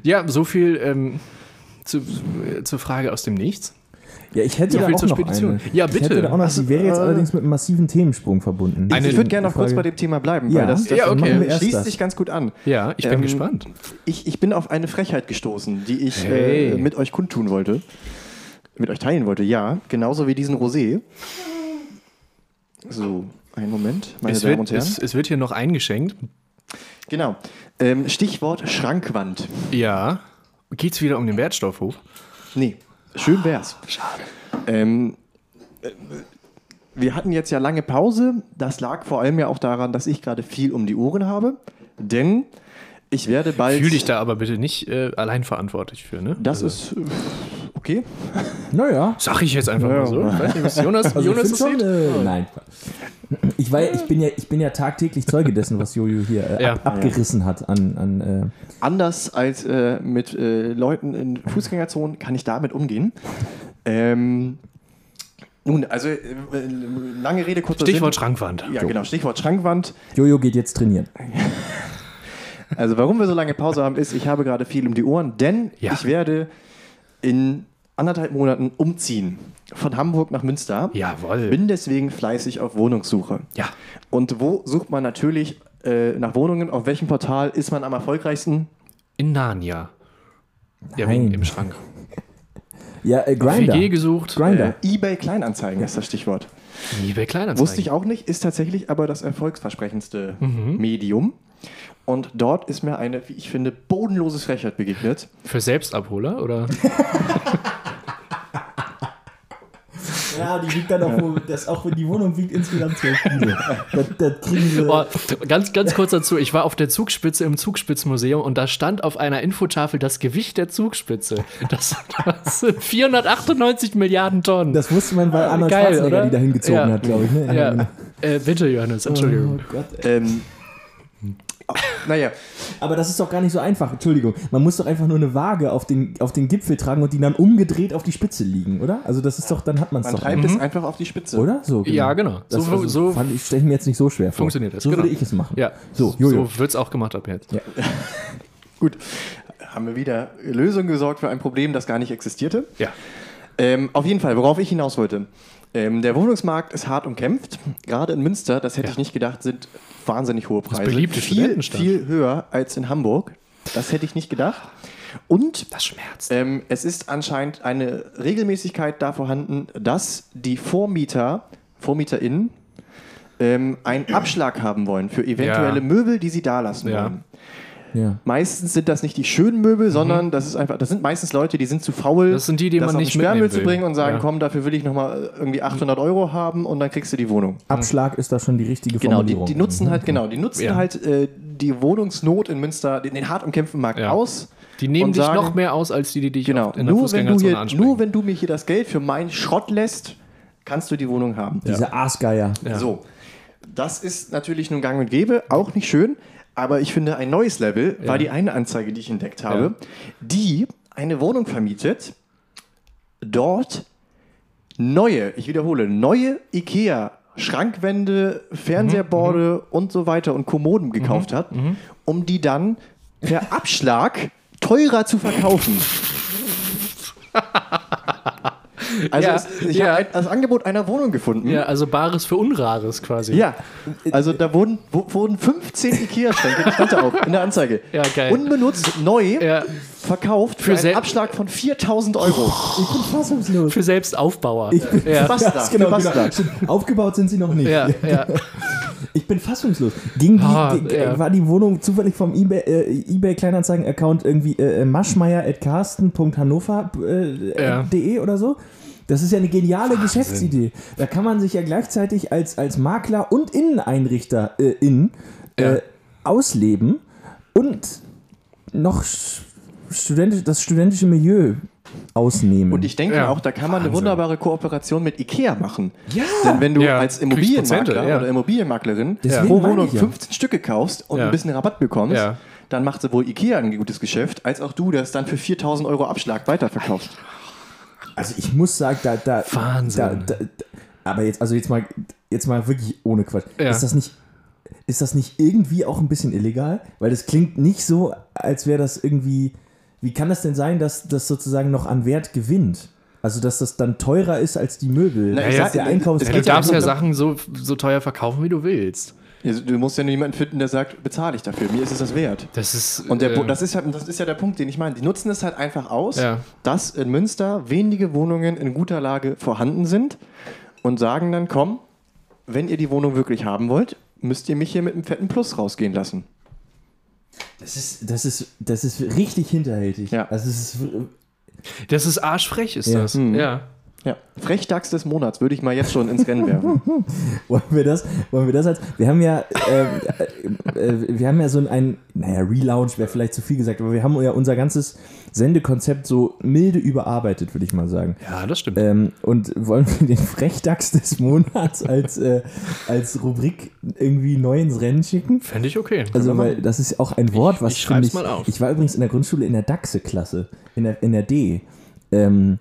Ja, so viel ähm, zu, äh, zur Frage aus dem Nichts. Ja, ich hätte So da auch zur noch Spedition. eine. Ja, Ich bitte. hätte da auch noch, die wäre jetzt äh, allerdings mit einem massiven Themensprung verbunden. Eine- Ich würde gerne noch kurz Frage- bei dem Thema bleiben, Ja. weil das, das Ja, okay. Machen wir erst schließt das. sich ganz gut an. Ja, ich bin Ähm, gespannt. Ich, ich bin auf eine Frechheit gestoßen, die ich Hey. äh, mit euch kundtun wollte. Mit euch teilen wollte, ja. Genauso wie diesen Rosé. So, einen Moment, meine Es Damen wird, und Herren. es, es wird hier noch eingeschenkt. Genau. Ähm, Stichwort Schrankwand. Ja. Geht's wieder um den Wertstoffhof? Nee, schön wär's. Schade. Ähm, äh, wir hatten jetzt ja lange Pause. Das lag vor allem ja auch daran, dass ich gerade viel um die Ohren habe. Denn ich werde bald. Fühl dich da aber bitte nicht äh, allein verantwortlich für, ne? Das ist äh, okay. Naja. Sag ich jetzt einfach mal so. Ich weiß nicht, was Jonas, Also Jonas das schon, sieht. äh, nein. Ich, war, ich, bin ja, ich bin ja tagtäglich Zeuge dessen, was Jojo hier äh, Ja. ab, abgerissen hat an, an äh, Anders als äh, mit äh, Leuten in Fußgängerzonen kann ich damit umgehen. Ähm, nun, also äh, lange Rede, kurzer Stichwort Sinn. Schrankwand. Ja, genau, Stichwort Schrankwand. Jojo geht jetzt trainieren. Also warum wir so lange Pause haben, ist, ich habe gerade viel um die Ohren, denn Ja. ich werde in anderthalb Monaten umziehen. Von Hamburg nach Münster. Jawohl. Bin deswegen fleißig auf Wohnungssuche. Ja. Und wo sucht man natürlich äh, nach Wohnungen? Auf welchem Portal ist man am erfolgreichsten? In Narnia. Ja, Nein. wegen im Schrank. Ja, äh, Grinder. WG gesucht. Grinder. Äh, eBay Kleinanzeigen ist das Stichwort. EBay Kleinanzeigen. Wusste ich auch nicht, ist tatsächlich aber das erfolgsversprechendste Medium. Und dort ist mir eine, wie ich finde, bodenlose Frechheit begegnet. Für Selbstabholer oder? Ja, die wiegt dann auch, wohl- das auch wenn die Wohnung wiegt insgesamt 12 Kilo. Das, das kriegen sie. Oh, ganz, ganz kurz dazu. Ich war auf der Zugspitze im Zugspitzmuseum und da stand auf einer Infotafel das Gewicht der Zugspitze. Das, das sind 498 Milliarden Tonnen. Das wusste man, weil Arnold Geil, Schwarzenegger oder? die da hingezogen Ja. hat, glaube ich. Ne? ja. genau. Äh, bitte, Johannes, Entschuldigung. Oh Gott, ey. Ähm, naja, Aber das ist doch gar nicht so einfach. Entschuldigung. Man muss doch einfach nur eine Waage auf den, auf den Gipfel tragen und die dann umgedreht auf die Spitze liegen, oder? Also das ist doch, dann hat man es man doch. treibt es einfach auf die Spitze. Oder? So, Ja, genau. Das, So- also, so fand ich, stelle ich mir jetzt nicht so schwer vor. funktioniert das, So genau. würde ich es machen. Ja, So, Jojo. so wird es auch gemacht ab jetzt. Ja. Gut, haben wir wieder Lösung gesorgt für ein Problem, das gar nicht existierte. Ja. Ähm, auf jeden Fall, worauf ich hinaus wollte. Ähm, der Wohnungsmarkt ist hart umkämpft. Gerade in Münster, das hätte Ja. ich nicht gedacht, sind wahnsinnig hohe Preise. beliebte viel, viel höher als in Hamburg. Das hätte ich nicht gedacht. Und Das schmerzt. ähm, es ist anscheinend eine Regelmäßigkeit da vorhanden, dass die Vormieter, VormieterInnen, ähm, einen Abschlag haben wollen für eventuelle Ja. Möbel, die sie da lassen Ja. wollen. Ja. Meistens sind das nicht die schönen Möbel, sondern das ist einfach, das sind meistens Leute, die sind zu faul, Mhm. Das sind die, die das man nicht Sperrmüll zu bringen und sagen, Ja. komm, dafür will ich nochmal irgendwie 800 Euro haben und dann kriegst du die Wohnung. Abschlag ist da schon die richtige Genau, die, Formulierung. die nutzen halt, genau, die nutzen Ja. halt äh, die Wohnungsnot in Münster, den, den hart umkämpften Markt Ja. aus. Die nehmen dich sagen- noch mehr aus, als die, die dich Genau, in der nur wenn, du hier, ansprechen. nur wenn du mir hier das Geld für meinen Schrott lässt, kannst du die Wohnung haben. Diese Aasgeier. Ja. So, das ist natürlich nun gang und gäbe, auch nicht schön, aber ich finde, ein neues Level war die eine Anzeige, die ich entdeckt habe, die eine Wohnung vermietet, dort neue, ich wiederhole, neue IKEA Schrankwände, Fernsehborde und so weiter und Kommoden gekauft hat, um die dann per Abschlag teurer zu verkaufen. Also Ja, es, ich ja. habe das Angebot einer Wohnung gefunden. Ja, also Bares für Unrares quasi. Ja, also da wurden, wo, wurden 15 Ikea-Schränke, stand da auch in der Anzeige, Ja, geil. unbenutzt, neu, Ja, verkauft für, Für einen Abschlag von 4000 Euro. Ich bin fassungslos. für Selbstaufbauer. Ich bin ja. Basta, Das, genau, genau. Aufgebaut sind sie noch nicht. Ja, ja. Ich bin fassungslos. Ging die, Ah, ja. War die Wohnung zufällig vom eBay, äh, eBay Kleinanzeigen-Account irgendwie äh, maschmeier.carsten.hannover.de äh, Ja. .de oder so? Das ist ja eine geniale Geschäftsidee. Da kann man sich ja gleichzeitig als, als Makler und Inneneinrichter äh, in, Ja. äh, ausleben und noch sch- studentisch, das studentische Milieu ausnehmen. Und ich denke Ja. auch, da kann man eine Wahnsinn. wunderbare Kooperation mit Ikea machen. ja! Denn wenn du Ja, als Immobilienmakler ja. oder Immobilienmaklerin Deswegen pro Wohnung ich ja. 15 Stücke kaufst und Ja. ein bisschen Rabatt bekommst, Ja. dann macht sowohl Ikea ein gutes Geschäft, als auch du das dann für 4000 Euro Abschlag weiterverkaufst. Also ich muss sagen, da, da, Wahnsinn. Da, da, da, aber jetzt, also jetzt mal, jetzt mal wirklich ohne Quatsch. Ja. Ist das nicht, ist das nicht irgendwie auch ein bisschen illegal? Weil das klingt nicht so, als wäre das irgendwie. Wie kann das denn sein, dass das sozusagen noch an Wert gewinnt? Also dass das dann teurer ist als die Möbel. Na, sag- der es Einkaufs geht Ja, du ja darfst ja darum- Sachen so, so teuer verkaufen, wie du willst. Du musst ja nur jemanden finden, der sagt, bezahle ich dafür, mir ist es das wert. Das ist. Und der, äh, das, ist halt, das ist ja der Punkt, den ich meine. Die nutzen es halt einfach aus, Ja. dass in Münster wenige Wohnungen in guter Lage vorhanden sind und sagen dann, komm, wenn ihr die Wohnung wirklich haben wollt, müsst ihr mich hier mit einem fetten Plus rausgehen lassen. Das ist, das ist, das ist richtig hinterhältig. Ja. Also es ist, Das ist arschfrech, ist Ja. das. Mhm. Ja. Ja, Frechdachs des Monats würde ich mal jetzt schon ins Rennen werfen. wollen wir das, wollen wir das als, wir haben ja, ähm, äh, äh, wir haben ja so ein, naja, Relaunch wäre vielleicht zu viel gesagt, aber wir haben ja unser ganzes Sendekonzept so milde überarbeitet, würde ich mal sagen. ja, das stimmt. Ähm, und wollen wir den Frechdachs des Monats als, äh, als Rubrik irgendwie neu ins Rennen schicken? Fände ich okay. Also, weil das ist auch ein Wort, was ich schreib's mal auf. Ich war übrigens in der Grundschule in der DAXE-Klasse, in der, in der D. Ähm,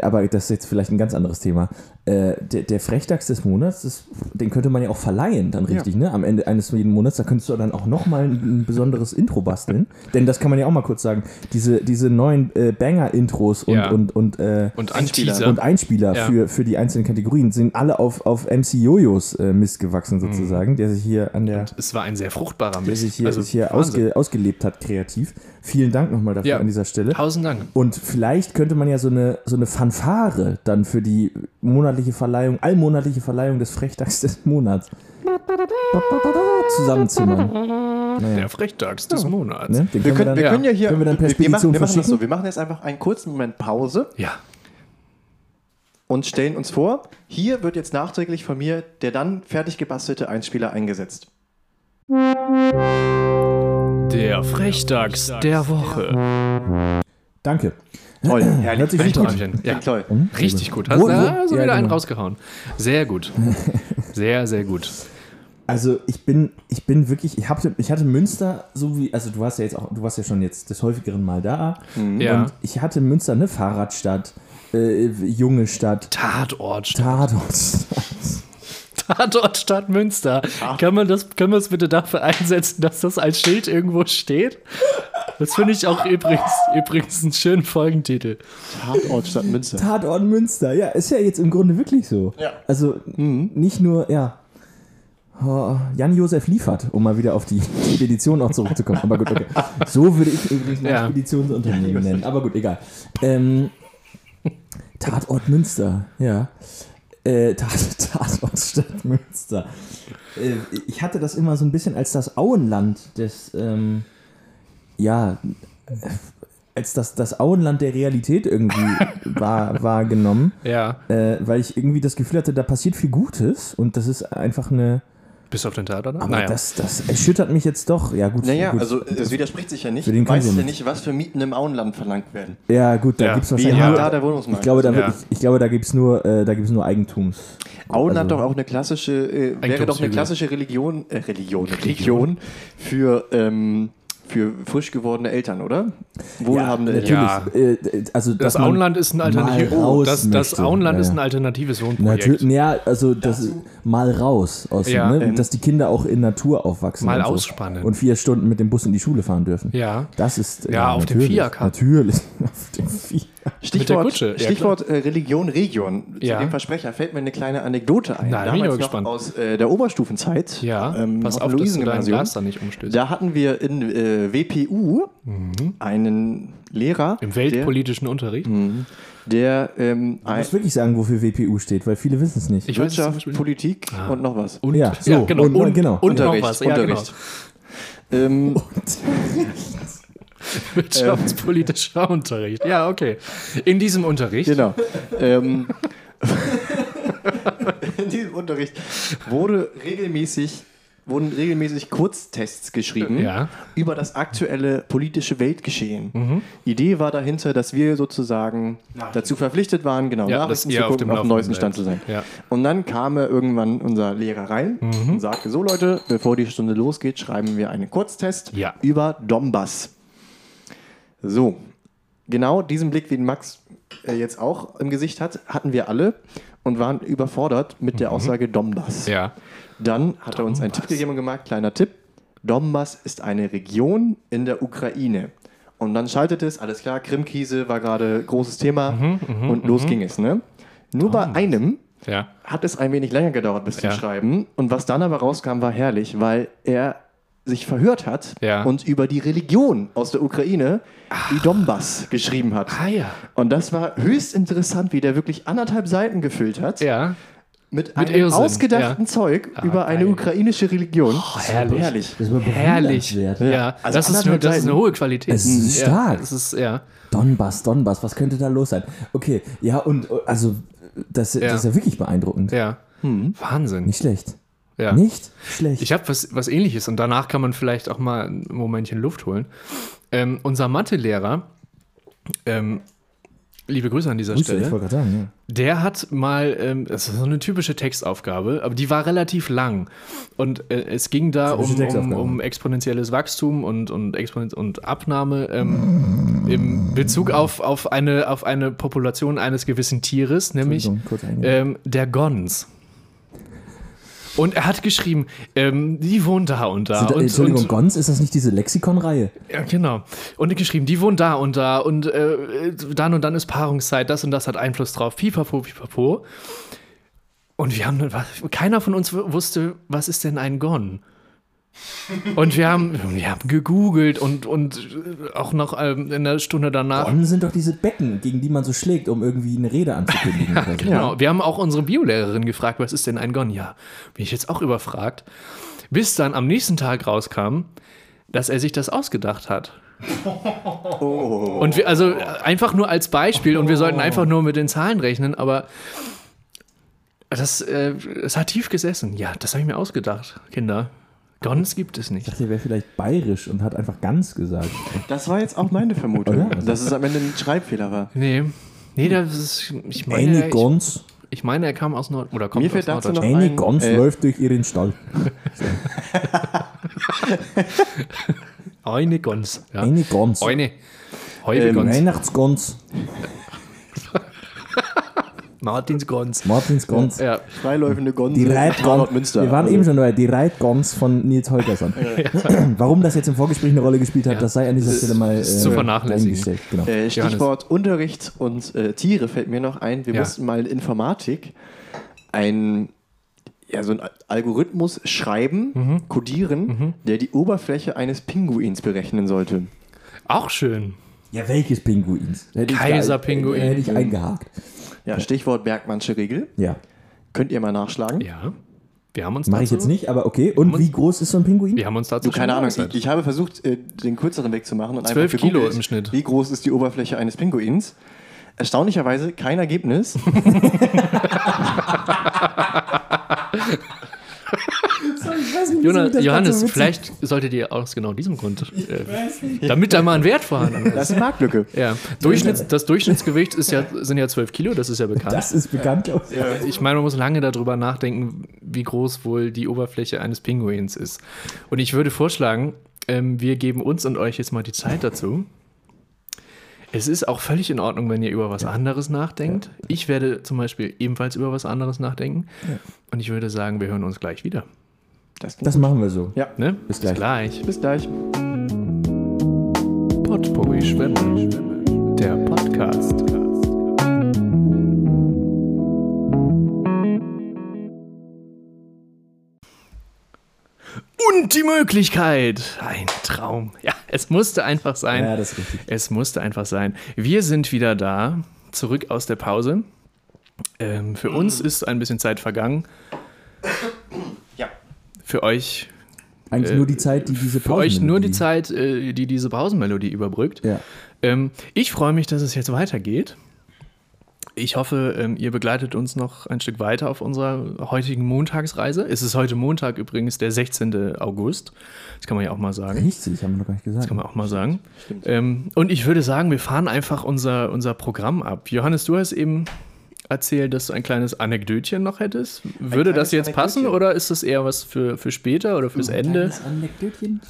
aber das ist jetzt vielleicht ein ganz anderes Thema. Äh, der, der Frechdachs des Monats, das, den könnte man ja auch verleihen, dann richtig, ne? Am Ende eines jeden Monats. Da könntest du dann auch nochmal ein, ein besonderes Intro basteln. Denn das kann man ja auch mal kurz sagen. Diese, diese neuen äh, Banger-Intros und, Ja. und, und, äh, und Einspieler. Und Einspieler Ja. für, für die einzelnen Kategorien sind alle auf, auf MC Jojos äh, Mist gewachsen, Mhm. sozusagen, der sich hier an der es war ein sehr fruchtbarer der Mist. sich hier, Also, sich hier ausge, ausgelebt hat, kreativ. Vielen Dank nochmal dafür Ja. an dieser Stelle. Tausend Dank. Und vielleicht könnte man ja so eine, so eine Fanfare dann für die monatliche Verleihung, allmonatliche Verleihung des Frechdachs des Monats zusammenzimmern. Naja, Der Frechdachs des Monats. ne? Wir können wir dann, können ja hier. können wir dann wir, wir, machen, wir machen das so. Wir machen jetzt einfach einen kurzen Moment Pause Ja. und stellen uns vor, hier wird jetzt nachträglich von mir der dann fertig gebastelte Einspieler eingesetzt. Der Frechdachs der Woche. Danke. Toll, herrlich. Hört sich Finde ich gut. Träumchen. Ja. Toll. Richtig gut. Hast du ja, wieder einen genau. rausgehauen. Sehr gut. Sehr, sehr gut. Also ich bin, ich bin wirklich, ich hatte, ich hatte Münster, so wie, also du warst ja jetzt auch, du warst ja schon jetzt des häufigeren Mal da. Ja. Und ich hatte Münster eine Fahrradstadt, äh, junge Stadt, Tatort. Tatort. Tatort Stadt Münster. Kann man das, können wir es bitte dafür einsetzen, dass das als Schild irgendwo steht? Das finde ich auch übrigens, übrigens einen schönen Folgentitel. Tatort statt Münster. Tatort Münster, ja, ist ja jetzt im Grunde wirklich so. Ja. Also nicht nur, ja. Oh, Jan-Josef liefert, um mal wieder auf die Spedition auch zurückzukommen. Aber gut, okay. So würde ich übrigens mein Ja. Speditionsunternehmen nennen. Aber gut, egal. Ähm, Tatort Münster, ja. Äh, Tat, Tatort Stadt Münster. Äh, ich hatte das immer so ein bisschen als das Auenland des, ähm, ja, äh, als das, das Auenland der Realität irgendwie war, wahrgenommen Ja. äh, weil ich irgendwie das Gefühl hatte, da passiert viel Gutes und das ist einfach eine. Bis auf den Tatort? Aber das, das erschüttert mich jetzt doch. Ja, gut. Naja, gut. also es widerspricht sich ja nicht. Für Du weißt ja nicht. was für Mieten im Auenland verlangt werden. ja, gut, da Ja. gibt es wahrscheinlich. nur, da der Wohnungsmarkt ich glaube, da. Ja. wird, ich, ich glaube, da gibt es nur, äh, da gibt's nur Eigentums. Auenland Also- doch auch eine klassische, äh, wäre doch eine klassische Religion, äh, Religion, Religion für, ähm, für frisch gewordene Eltern, oder? Wohlhabende ja, Eltern. natürlich. Ja. Äh, also, Das Auenland ist ein Alternativ mal raus das, das. Auenland Ja, ist ein alternatives Wohnprojekt. Ja, also das mal raus aus, Ja. ne? Ähm, dass die Kinder auch in Natur aufwachsen. Mal und so. ausspannen. Und vier Stunden mit dem Bus in die Schule fahren dürfen. Ja. Das ist. Ja, auf dem Fiaker. Natürlich. Stichwort, Kutsche, ja, Stichwort äh, Religion, Region. Ja. Zu dem Versprecher fällt mir eine kleine Anekdote ein. Na, da bin ich Damals mal noch gespannt. aus äh, der Oberstufenzeit. Ja, ähm, pass auf, dass du dein. Glas da nicht umstößt. Da hatten wir in äh, WPU einen Lehrer, Im weltpolitischen Unterricht. der, der ähm, Ich ein muss wirklich sagen, wofür WPU steht, weil viele wissen es nicht. Ich Wirtschaft. Politik und noch was. Und, Ja, so, ja, genau. und- Und, genau. und noch Unterricht, was. Ja, genau. Unterricht. Ähm, Wirtschaftspolitischer Unterricht. Ja, okay. In diesem Unterricht. Genau. ähm, in diesem Unterricht wurde regelmäßig, wurden regelmäßig Kurztests geschrieben Ja. über das aktuelle politische Weltgeschehen. Idee war dahinter, dass wir sozusagen dazu verpflichtet waren, genau Ja, Nachrichten zu gucken auf dem neuesten Stand zu sein. Ja. Und dann kam irgendwann unser Lehrer rein und sagte, so Leute, bevor die Stunde losgeht, schreiben wir einen Kurztest Ja. über Donbass. So, genau diesen Blick, wie Max äh, jetzt auch im Gesicht hat, hatten wir alle und waren überfordert mit der Aussage Donbass. Ja. Dann hat er uns einen Tipp gegeben und gemacht, kleiner Tipp, Donbass ist eine Region in der Ukraine. Und dann schaltete es, alles klar, Krimkrise war gerade großes Thema Mhm, und los ging es. Ne? Nur bei einem Ja. hat es ein wenig länger gedauert bis zum Ja. Schreiben. Und was dann aber rauskam, war herrlich, weil er sich verhört hat Ja. und über die Religion aus der Ukraine die Donbass geschrieben hat. Ah ja. Und das war höchst interessant, wie der wirklich anderthalb Seiten gefüllt hat Ja. Mit, Mit einem Irrsinn, ausgedachten ja. Zeug Ah, über eine geil. ukrainische Religion. Oh, herrlich. herrlich. Das war Herrlich. bewundernswert. Ja, Also das, ist eine, anderthalb das ist eine hohe Qualität. Es ist ja, stark. Das ist, ja. Donbass, Donbass, was könnte da los sein? Okay, ja, und also, das, das ist ja wirklich beeindruckend. Ja. Wahnsinn. Nicht schlecht. Ja. Nicht schlecht. Ich habe was, was ähnliches und danach kann man vielleicht auch mal ein Momentchen Luft holen. Ähm, unser Mathelehrer, ähm, liebe Grüße an dieser Grüße, ich Stelle, wollte gerade sagen, der hat mal, ähm, das ist so eine typische Textaufgabe, aber die war relativ lang. Und äh, es ging da um, um, um exponentielles Wachstum und, und, Exponent und Abnahme ähm, im Bezug auf, auf, eine, auf eine Population eines gewissen Tieres, ja. nämlich ähm, der Gons. Und er hat geschrieben, ähm, die wohnt da und da. Sind und, Entschuldigung, und, Gons, ist das nicht diese Lexikon-Reihe? ja, genau. Und er geschrieben, die wohnt da und da und äh, dann und dann ist Paarungszeit, das und das hat Einfluss drauf. Pipapo, pipapo. Und wir haben, keiner von uns wusste, was ist denn ein Gon? Und wir haben, wir haben gegoogelt und, und auch noch ähm, in der Stunde danach. Gon sind doch diese Becken, gegen die man so schlägt, um irgendwie eine Rede anzukündigen. so. Genau. Wir haben auch unsere Biolehrerin gefragt, was ist denn ein Gon? Ja, bin ich jetzt auch überfragt. Bis dann am nächsten Tag rauskam, dass er sich das ausgedacht hat. Und wir, also einfach nur als Beispiel und wir sollten einfach nur mit den Zahlen rechnen, aber das, äh, das hat tief gesessen. Ja, das habe ich mir ausgedacht, Kinder. Gons gibt es Ich nicht. dachte, er wäre vielleicht bayerisch und hat einfach ganz gesagt. Das war jetzt auch meine Vermutung, Oder? dass es am Ende ein Schreibfehler war. Nee. Nee, das ist, ich meine, Eine ich, Gons, ich meine, er kam aus Nord oder kommt Mir aus fällt dazu noch Norddeutschland. eine ein, Gons äh, läuft durch ihren Stall. Eine Gons. Ja. Eine Gons. Eine. Heube Ähm, Gons. Weihnachtsgons, Martins Gons. Martins Gons. Ja. Freiläufende Gonse Die in Reitgons. Münster. Wir waren eben schon dabei, die Reitgons von Nils Holgersson. Warum das jetzt im Vorgespräch eine Rolle gespielt hat, Ja. das sei an dieser Stelle mal ist zu vernachlässigen. Genau. Äh, Stichwort Unterricht und äh, Tiere fällt mir noch ein. Wir Ja. mussten mal in Informatik ein, ja, so einen Al- Algorithmus schreiben, Mhm. codieren, der die Oberfläche eines Pinguins berechnen sollte. Auch schön. Ja, welches Pinguins? Kaiserpinguin. da- Hätte ich eingehakt. Ja, Stichwort Bergmannsche Regel. Ja, Könnt ihr mal nachschlagen? Ja. Wir haben uns mache ich jetzt nicht, aber okay. Und uns- wie groß ist so ein Pinguin? Wir haben uns dazu Du, keine Ahnung. Ich, ich habe versucht, äh, den kürzeren Weg zu machen und 12 einfach Kilo im Schnitt. Wie groß ist die Oberfläche eines Pinguins? Erstaunlicherweise kein Ergebnis. Jonas, Johannes, vielleicht solltet ihr aus genau diesem Grund, äh, damit da mal ein Wert vorhanden ist. Das ist eine Marktlücke. Ja. Durchschnitts, das Durchschnittsgewicht ist ja, sind ja 12 Kilo, das ist ja bekannt. Das ist bekannt. glaub ich. Ich meine, man muss lange darüber nachdenken, wie groß wohl die Oberfläche eines Pinguins ist. Und ich würde vorschlagen, ähm, wir geben uns und euch jetzt mal die Zeit dazu. Es ist auch völlig in Ordnung, wenn ihr über was anderes nachdenkt. Ich werde zum Beispiel ebenfalls über was anderes nachdenken. Und ich würde sagen, wir hören uns gleich wieder. Das Das machen wir so. Ja. Ne? Bis gleich. Bis gleich. Potpourri Schwemme, der Podcast. Und die Möglichkeit. Ein Traum. Ja, es musste einfach sein. Ja, das ist richtig. Es musste einfach sein. Wir sind wieder da, zurück aus der Pause. Ähm, für uns ist ein bisschen Zeit vergangen. Für euch, Eigentlich Äh, nur die Zeit, die diese für euch nur die Zeit, äh, die diese Pausenmelodie überbrückt. Ja. Ähm, ich freue mich, dass es jetzt weitergeht. Ich hoffe, ähm, ihr begleitet uns noch ein Stück weiter auf unserer heutigen Montagsreise. Es ist heute Montag übrigens, der 16. August. Das kann man ja auch mal sagen. Richtig, haben wir noch gar nicht gesagt. Kann man auch mal sagen. Ähm, und ich würde sagen, wir fahren einfach unser, unser Programm ab. Johannes, du hast eben erzählt, dass du ein kleines Anekdötchen noch hättest. Würde das jetzt passen oder ist das eher was für, für später oder fürs Ende? Kleines Anekdötchen.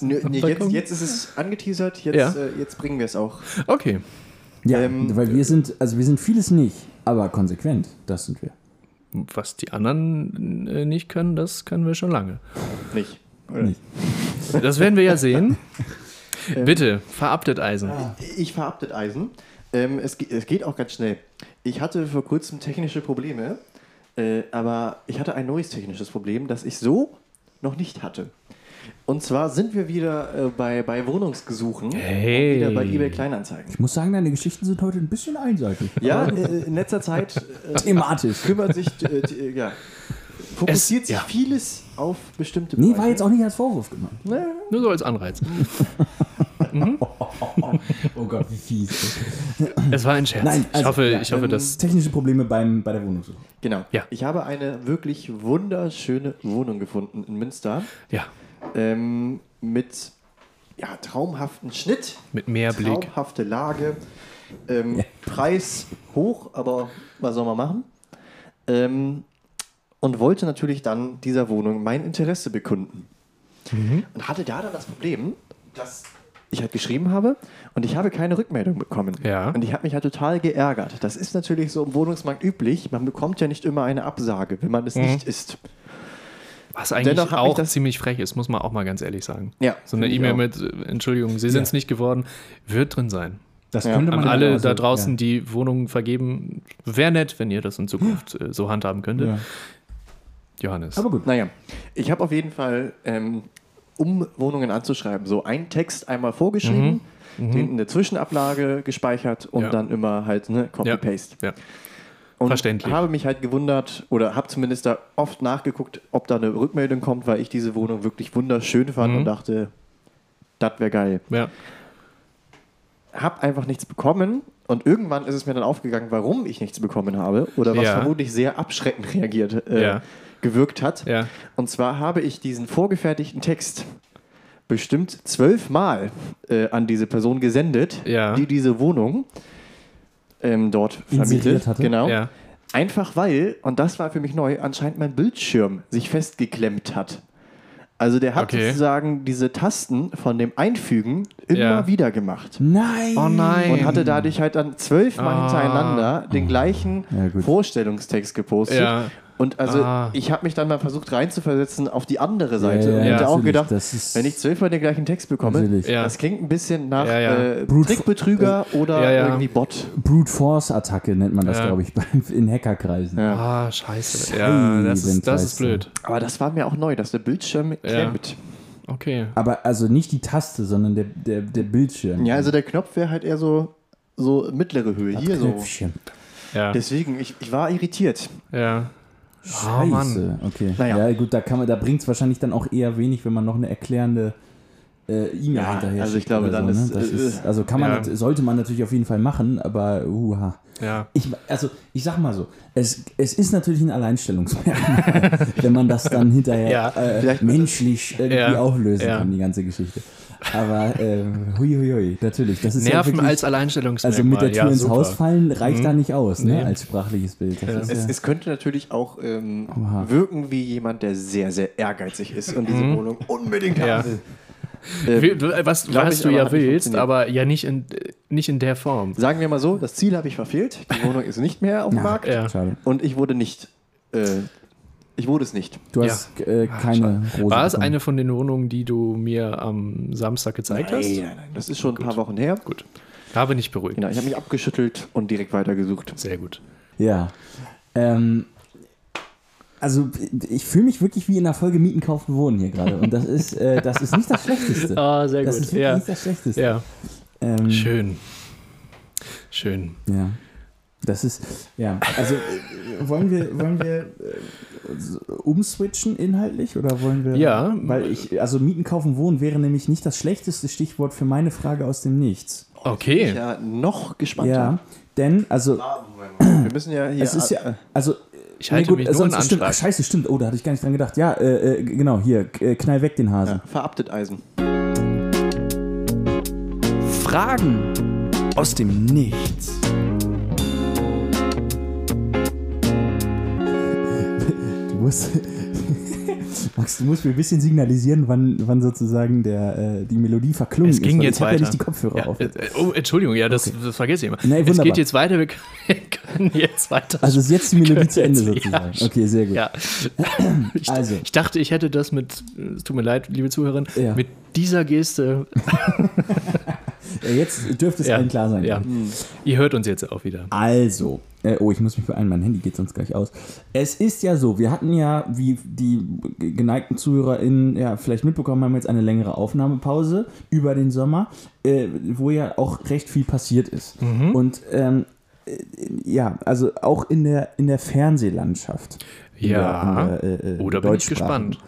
Nö, nee, jetzt, jetzt ist es angeteasert, jetzt, Ja. äh, jetzt bringen wir es auch. Okay. Ja, Ähm, weil wir sind, also wir sind vieles nicht, aber konsequent, das sind wir. Was die anderen äh, nicht können, das können wir schon lange. Nicht. Oder? Nicht. Das werden wir ja sehen. Bitte, verabtet Eisen. Ich verabtet Eisen. Ähm, es, es geht auch ganz schnell. Ich hatte vor kurzem technische Probleme, äh, aber ich hatte ein neues technisches Problem, das ich so noch nicht hatte. Und zwar sind wir wieder äh, bei, bei Wohnungsgesuchen. Hey. Und wieder bei eBay Kleinanzeigen. Ich muss sagen, deine Geschichten sind heute ein bisschen einseitig. Ja, äh, in letzter Zeit äh, Thematisch. kümmert sich, äh, äh, ja, fokussiert Es- sich ja. vieles auf bestimmte Nee, Bereiche. war jetzt auch nicht als Vorwurf gemeint. Nur so als Anreiz. Oh Gott, wie fies. Es war ein Scherz. Nein, also, ich hoffe, ja, ich hoffe, ähm, dass. Technische Probleme beim, bei der Wohnungssuche. Genau. Ja. Ich habe eine wirklich wunderschöne Wohnung gefunden in Münster Ja, ähm, mit ja, traumhaften Schnitt, mit mehr Blick. traumhafte Lage, ähm, Preis hoch, aber was soll man machen? Ähm, und wollte natürlich dann dieser Wohnung mein Interesse bekunden. Mhm. Und hatte da dann das Problem, dass ich halt geschrieben habe und ich habe keine Rückmeldung bekommen. Ja. Und ich habe mich halt total geärgert. Das ist natürlich so im Wohnungsmarkt üblich. Man bekommt ja nicht immer eine Absage, wenn man es nicht ist. Was eigentlich Dennoch auch das- ziemlich frech ist, muss man auch mal ganz ehrlich sagen. Ja, So eine E-Mail mit äh, Entschuldigung, Sie sind es nicht geworden, wird drin sein. Das Ja. könnte An man alle genauso- da draußen, ja. die Wohnungen vergeben, wäre nett, wenn ihr das in Zukunft äh, so handhaben könntet. Ja. Johannes. Aber gut. Naja, ich habe auf jeden Fall, ähm, um Wohnungen anzuschreiben, so einen Text einmal vorgeschrieben, den in der Zwischenablage gespeichert und Ja. dann immer halt ne, Copy-Paste. ja. Und Verständlich. habe mich halt gewundert oder habe zumindest da oft nachgeguckt, ob da eine Rückmeldung kommt, weil ich diese Wohnung wirklich wunderschön fand Mhm. und dachte, das wäre geil. ja. Habe einfach nichts bekommen und irgendwann ist es mir dann aufgegangen, warum ich nichts bekommen habe oder was Ja. vermutlich sehr abschreckend reagiert, äh, Ja. Gewirkt hat. Ja. Und zwar habe ich diesen vorgefertigten Text bestimmt zwölfmal äh, an diese Person gesendet, Ja. die diese Wohnung ähm, dort vermietet. hatte? Genau. Ja. Einfach weil, und das war für mich neu, anscheinend mein Bildschirm sich festgeklemmt hat. Also der hat Okay. sozusagen diese Tasten von dem Einfügen immer Ja. wieder gemacht. Nein! Oh nein. Und hatte dadurch halt dann zwölfmal Ah. hintereinander den gleichen Ja. Vorstellungstext gepostet. Ja. Und also Ah. ich habe mich dann mal versucht reinzuversetzen auf die andere Seite Ja, und ja, hätte auch gedacht, das ist- wenn ich zwölfmal den gleichen Text bekomme. Ja. das klingt ein bisschen nach Ja, ja. Äh, Trickbetrüger oder Ja, ja. irgendwie Bot. Brute Force Attacke nennt man das, Ja. glaube ich, in Hackerkreisen. Ja. Ah, scheiße. Ja, das ist, das ist blöd. Aber das war mir auch neu, dass der Bildschirm klemmt. Okay. Aber also nicht die Taste, sondern der, der, der Bildschirm. Ja, also der Knopf wäre halt eher so, so mittlere Höhe. Hier so. Knöpfchen. Ja. Deswegen, ich, ich war irritiert. ja. Scheiße. Oh, Mann. Okay. Naja. Ja, gut, da kann man, da bringt es wahrscheinlich dann auch eher wenig, wenn man noch eine erklärende äh, E-Mail Ja, hinterher also ich glaube, dann so, ist, ne? das äh, ist Also kann man, ja. sollte man natürlich auf jeden Fall machen, aber uha. Ja. Ich, also, ich sag mal so, es, es ist natürlich ein Alleinstellungsmerkmal, wenn man das dann hinterher Ja, äh, menschlich irgendwie auflösen kann, die ganze Geschichte. Aber äh, hui, hui, hui, natürlich. Das ist ja Nerven wirklich, als Alleinstellungsmerkmal. Also mit der Tür ja, ins super. Haus fallen reicht da nicht aus, ne? Nee. Als sprachliches Bild. Das Ja. ist Es, ja, es könnte natürlich auch ähm, wirken wie jemand, der sehr, sehr ehrgeizig ist und diese Wohnung unbedingt Mhm. Ja. haben will. Ähm, Was, was ich, du ja willst, aber ja nicht in, nicht in der Form. Sagen wir mal so, das Ziel habe ich verfehlt. Die Wohnung ist nicht mehr auf dem Ja. Markt. Ja. Und ich wurde nicht. Äh, ich wurde es nicht. Du Ja. hast äh, keine Rose. War es bekommen. eine von den Wohnungen, die du mir am Samstag gezeigt hast? nein, nein. Das ist schon ein paar Wochen her. Gut. Habe nicht beruhigt. Genau, ich habe mich abgeschüttelt und direkt weitergesucht. Sehr gut. Ja. Ähm, also ich fühle mich wirklich wie in der Folge Mieten, Kaufen, Wohnen hier gerade. Und das ist, äh, das ist nicht das Schlechteste. Ah, sehr das gut. ist wirklich Ja. nicht das Schlechteste. ja. Ähm, Schön. Schön. Ja. Das ist, ja, also äh, wollen wir, wollen wir äh, umswitchen inhaltlich oder wollen wir? Ja. Weil ich, also Mieten, Kaufen, Wohnen wäre nämlich nicht das schlechteste Stichwort für meine Frage aus dem Nichts. Okay. Ja, noch gespannter. Ja, denn, also, Wir müssen ja hier. es ist ja, also, Ich halte mich nur sonst in stimmt, ach, scheiße, stimmt, oh, da hatte ich gar nicht dran gedacht. Ja, äh, äh, genau, hier, äh, knall weg den Hasen. ja, verabtet Eisen. Fragen aus dem Nichts. Musst, Max, du musst mir ein bisschen signalisieren, wann, wann sozusagen der, äh, die Melodie verklungen Es ging ist. jetzt ich habe weiter. ja nicht die Kopfhörer Ja, auf. äh, oh, Entschuldigung, ja, das, das vergesse ich immer. Nee, es geht jetzt weiter, wir können jetzt weiter. Also ist jetzt die Melodie zu Ende Ja, sozusagen. Okay, sehr gut. ja. Ich, Also. ich dachte, ich hätte das mit, es tut mir leid, liebe Zuhörerin, Ja. mit dieser Geste Ja, Jetzt dürfte es Ja. allen klar sein. Ja. Ihr hört uns jetzt auch wieder. Also, äh, oh, ich muss mich beeilen, mein Handy geht sonst gleich aus. Es ist ja so, wir hatten ja, wie die geneigten ZuhörerInnen ja vielleicht mitbekommen haben, jetzt eine längere Aufnahmepause über den Sommer, äh, wo ja auch recht viel passiert ist. Und ähm, äh, ja, also auch in der, in der Fernsehlandschaft. Ja. der- der, äh, äh, Oh, da bin ich gespannt.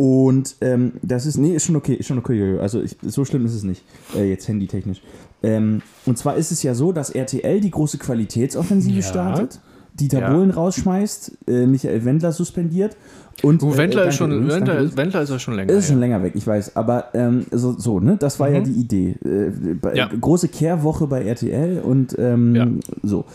Und ähm, das ist, nee, ist schon okay, ist schon okay, also ich, so schlimm ist es nicht, äh, jetzt handytechnisch. Ähm, und zwar ist es ja so, dass RTL die große Qualitätsoffensive Ja. startet, Dieter Ja. Bohlen rausschmeißt, äh, Michael Wendler suspendiert und Oh, äh, Wendler, äh, ist schon, übrigens, Wendler, ist, Wendler ist ja schon länger. ist schon länger weg, ich weiß. Aber ähm, so, so, ne? Das war ja die Idee. Äh, bei, Mhm. Ja. Große Kehrwoche bei RTL und ähm, Ja. so.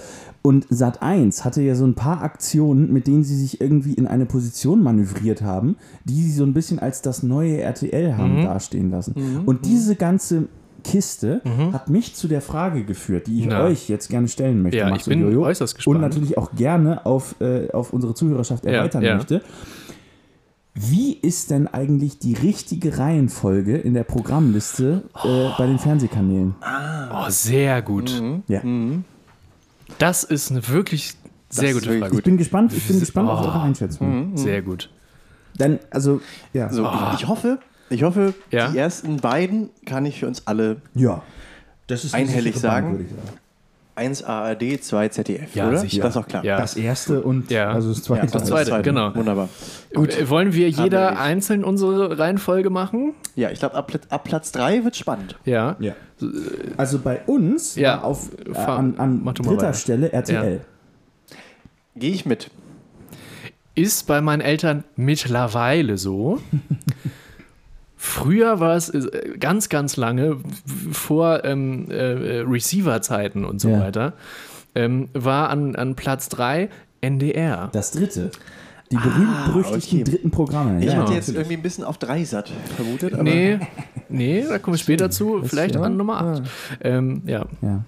Und Sat 1 hatte ja so ein paar Aktionen, mit denen sie sich irgendwie in eine Position manövriert haben, die sie so ein bisschen als das neue RTL Mhm. haben dastehen lassen. Und diese ganze Kiste hat mich zu der Frage geführt, die ich Mhm. Na. euch jetzt gerne stellen möchte. Ja, Max ich bin und Jojo. äußerst gespannt. Und natürlich auch gerne auf, äh, auf unsere Zuhörerschaft erweitern ja. möchte. Wie ist denn eigentlich die richtige Reihenfolge in der Programmliste äh, bei den Fernsehkanälen? Oh, sehr gut. Ja. Das ist eine wirklich sehr ist gute wirklich Frage. Ich bin gespannt, ich bin gespannt auf Oh. eure Einschätzung. Sehr gut. Dann, also, ja. So, ich, ich hoffe, ich hoffe, Ja. die ersten beiden kann ich für uns alle Ja. Das Einhellig sagen. würde ich sagen. 1 ARD, 2 ZDF, Ja, oder? sicher. Das ist auch klar. Ja. Das erste und Ja. also das Ja, zweite. das zweite, zweite. genau. Wunderbar. Gut. Wollen wir jeder einzeln unsere Reihenfolge machen? Ja, ich glaube, ab, ab Platz 3 wird spannend. Ja. Ja. Also bei uns Ja, war auf äh, an, an dritter weiter. Stelle RTL. Gehe ich mit. Ist bei meinen Eltern mittlerweile so. Früher war es äh, ganz, ganz lange, vor ähm, äh, Receiver-Zeiten und so Ja. weiter, ähm, war an, an Platz 3 NDR. Das dritte. Die berühmt-berüchtigten okay. dritten Programme. Ich ja, hatte jetzt natürlich. irgendwie ein bisschen auf Dreisat vermutet, aber Nee, nee, da kommen wir später zu. Vielleicht an Nummer 8. Ähm, ja, Ja.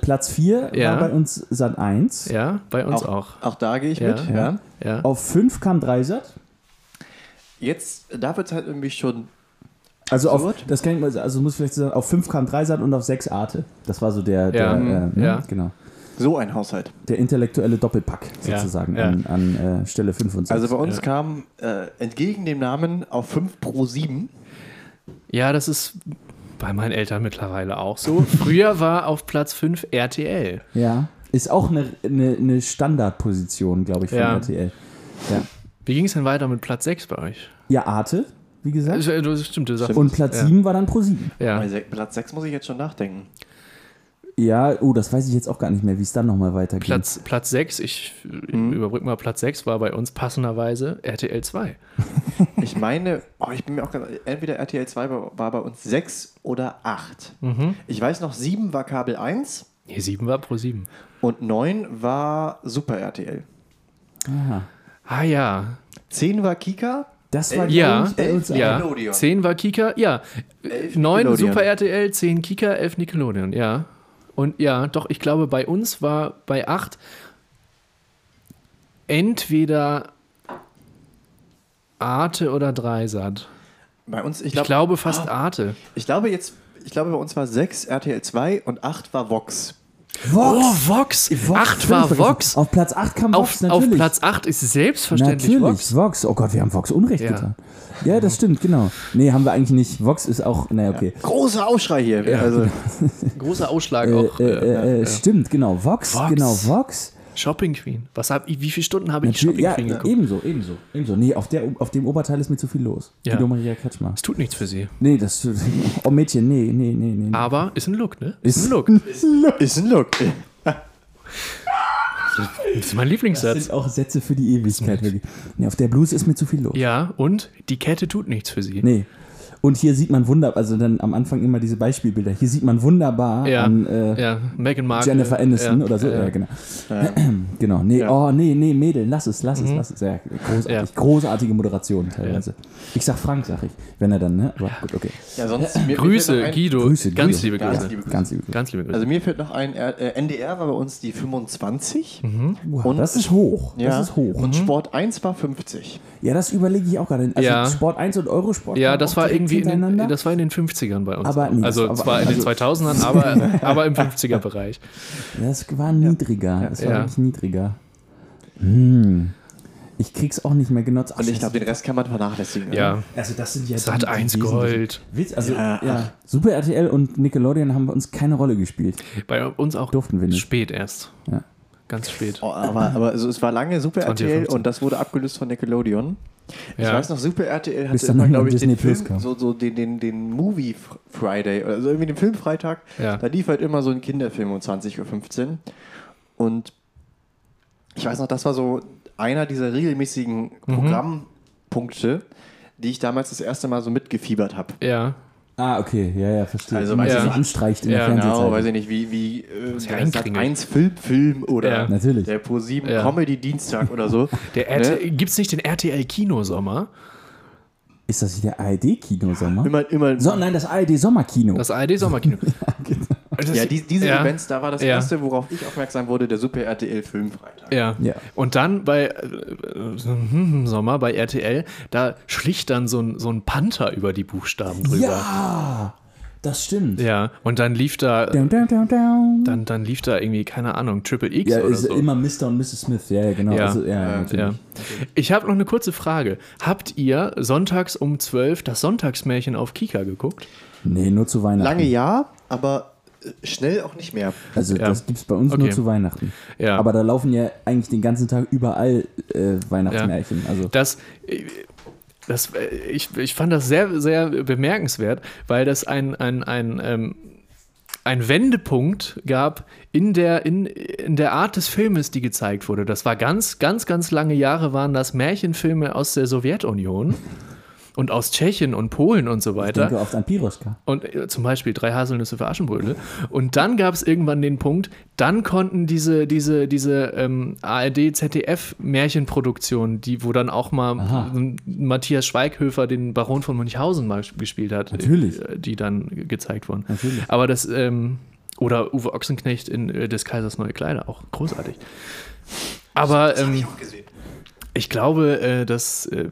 Platz 4 Ja. war bei uns Sat 1. ja, bei uns auch, auch. auch da gehe ich Ja. mit. Ja. Ja. Auf 5 kam Dreisat. Jetzt, da wird es halt irgendwie schon. Also auf, das kann ich mal also muss ich vielleicht sagen, auf 5 kam Dreisat und auf 6 Arte. Das war so der, der, Ja, äh, ne? ja. genau. So ein Haushalt. Der intellektuelle Doppelpack Ja, sozusagen ja. an, an äh, Stelle 5 und 6. Also bei uns kam äh, entgegen dem Namen auf 5 pro 7. ja, das ist bei meinen Eltern mittlerweile auch so. Früher war auf Platz 5 RTL. ja, ist auch eine, eine, eine Standardposition, glaube ich, von Ja. RTL. Ja. Wie ging es denn weiter mit Platz 6 bei euch? ja, Arte, wie gesagt. Äh, Du, stimmt, du sagst Und Platz ja. 7 war dann Pro 7. Ja. Platz 6 muss ich jetzt schon nachdenken. Ja, oh, das weiß ich jetzt auch gar nicht mehr, wie es dann nochmal weitergeht. Platz, Platz 6, ich Mhm. überbrücke mal Platz 6, war bei uns passenderweise RTL 2. Ich meine, oh, ich bin mir auch ganz, entweder RTL 2 war, war bei uns 6 oder 8. Mhm. Ich weiß noch, 7 war Kabel 1 Nee, 7 war pro 7. und 9 war Super RTL. Aha. Ah ja. 10 war Kika. Das war, Ja, elf, ja. Nickelodeon. 10 war Kika, ja. Elf 9 Nickelodeon. Super RTL, 10 Kika, 11 Nickelodeon, ja. Und ja, doch, ich glaube, bei uns war bei 8 entweder Arte oder Dreisat. Bei uns, ich, Ich glaub, glaube fast Arte. ich glaube jetzt, ich glaube bei uns war 6 RTL 2 und 8 war Vox. Oh, Vox! Vox, 8 völlig war. Vox. Auf Platz 8 kam Vox, Auf, auf natürlich. Platz 8 ist selbstverständlich Natürlich, Vox. Vox. Oh Gott, wir haben Vox Unrecht Ja. getan. Ja, das stimmt, genau. Nee, haben wir eigentlich nicht. Vox ist auch, naja, okay. Großer Aufschrei hier. Also, Großer Ausschlag auch. äh, äh, äh, äh, Stimmt, genau. Vox, Vox. genau, Vox. Shopping Queen. Was hab ich, wie viele Stunden habe ich Shopping ja, Queen geguckt? ebenso, ebenso, ebenso. Nee, auf, der, auf dem Oberteil ist mir zu viel los. Ja. Guido Maria Kretschmer. Es tut nichts für sie. Nee, das. Oh Mädchen, nee, nee, nee, nee. Aber ist ein Look, ne? Ist- ein Look. ist ein Look. Das ist mein Das Lieblingssatz. sind auch Sätze für die Ewigkeit. Nee, auf der Bluse ist mir zu viel los. Ja, und die Kette tut nichts für sie. Nee. Und hier sieht man wunderbar, also dann am Anfang immer diese Beispielbilder. Hier sieht man wunderbar Ja, an äh, ja, Meghan Markle. Jennifer Aniston ja, oder so. Ja, Ja, genau. genau. Nee, Ja. oh, nee, nee, Mädel, lass es, lass es, lass es. Ja, großartig. Mhm. Ja. Großartige Moderation teilweise. Ich sag Frank, sag ich. Wenn er dann, ne? Aber gut, okay. Ja, sonst, Grüße, Guido. Grüße, Ganz Guido. liebe Ganz Grüße. liebe Grüße. Ganz liebe Grüße. Ganz liebe Grüße. Also mir fällt noch ein, äh, NDR war bei uns die 25. Wow, und- das ist hoch. Ja. Das ist hoch. Und Sport 1 war 50. Ja, das überlege ich auch gerade. Also Ja. Sport 1 und Eurosport. ja, das war irgendwie irgendwie in hintereinander. den, das war in den 50ern bei uns. Aber nee, also aber- zwar in den also- 2000ern, aber, aber im 50er-Bereich. Das war niedriger. Das war Ja. wirklich niedriger. Hm. Ich krieg's auch nicht mehr genutzt. Ach, Und ich glaube, den Rest kann man vernachlässigen. Ja, also das sind ja 1 wesentlichen- Gold. Witz, also Ja, ja, Super RTL und Nickelodeon haben bei uns keine Rolle gespielt. Bei uns auch Durften wir nicht. spät erst. Ja. Ganz spät. Oh, aber aber also es war lange Super 20, RTL 15. und das wurde abgelöst von Nickelodeon. Ich Ja. weiß noch, Super RTL hatte immer, glaube ich, den Disney Film, so, so den, den, den Movie Friday, also irgendwie den Filmfreitag. Ja. Da lief halt immer so ein Kinderfilm um 20.15 Uhr. Und ich weiß noch, das war so einer dieser regelmäßigen Mhm. Programmpunkte, die ich damals das erste Mal so mitgefiebert habe. Ja, Ah, okay, ja, ja, verstehe. Also, Weil ich so nicht. anstreicht in Ja, der genau, Fernsehzeit. Genau, weiß ich nicht, wie, wie äh, der reinkringelt. 1 Film, Film oder Ja. Natürlich. der Pro7 Ja. Comedy Dienstag oder so. der RTL, gibt es nicht den RTL Kinosommer? Ist das nicht der ARD-Kinosommer? Immer, immer, So, nein, das ARD-Sommerkino. Das ARD Sommerkino. Das- ja, die, diese ja. Events, da war das Ja. erste, worauf ich aufmerksam wurde, der Super RTL Filmfreitag. Ja. Ja. Und dann bei äh, so im Sommer bei RTL, da schlich dann so ein, so ein Panther über die Buchstaben drüber. Ja, das stimmt. Ja, und dann lief da, Down, down, down, down. dann, dann lief da irgendwie, keine Ahnung, Triple X Ja, oder ist so. immer Mr. und Mrs. Smith. Ja, ja genau. Ja. Also, ja, natürlich. Ja. Ich habe noch eine kurze Frage. Habt ihr sonntags um 12 das Sonntagsmärchen auf Kika geguckt? Nee, nur zu Weihnachten. Lange ja, aber schnell auch nicht mehr. Also Ja. das gibt es bei uns Okay. nur zu Weihnachten. Ja. Aber da laufen ja eigentlich den ganzen Tag überall äh, Weihnachtsmärchen. Also Das, das, ich, ich fand das sehr, sehr bemerkenswert, weil das ein, ein, ein, ähm, ein Wendepunkt gab in der, in, in der Art des Filmes, die gezeigt wurde. Das war ganz, ganz, ganz lange Jahre waren das Märchenfilme aus der Sowjetunion und aus Tschechien und Polen und so ich weiter. denke oft an Piroschka. Und äh, zum Beispiel drei Haselnüsse für Aschenbrödel. Und dann gab es irgendwann den Punkt, dann konnten diese, diese, diese ähm, ARD-ZDF-Märchenproduktionen, die, wo dann auch mal Aha. ähm, Matthias Schweighöfer den Baron von Münchhausen mal gespielt hat, Natürlich. äh, die dann ge- gezeigt wurden. Natürlich. Aber das, ähm, oder Uwe Ochsenknecht in äh, des Kaisers neue Kleider, auch großartig. Aber ähm, ich glaube, äh, das äh,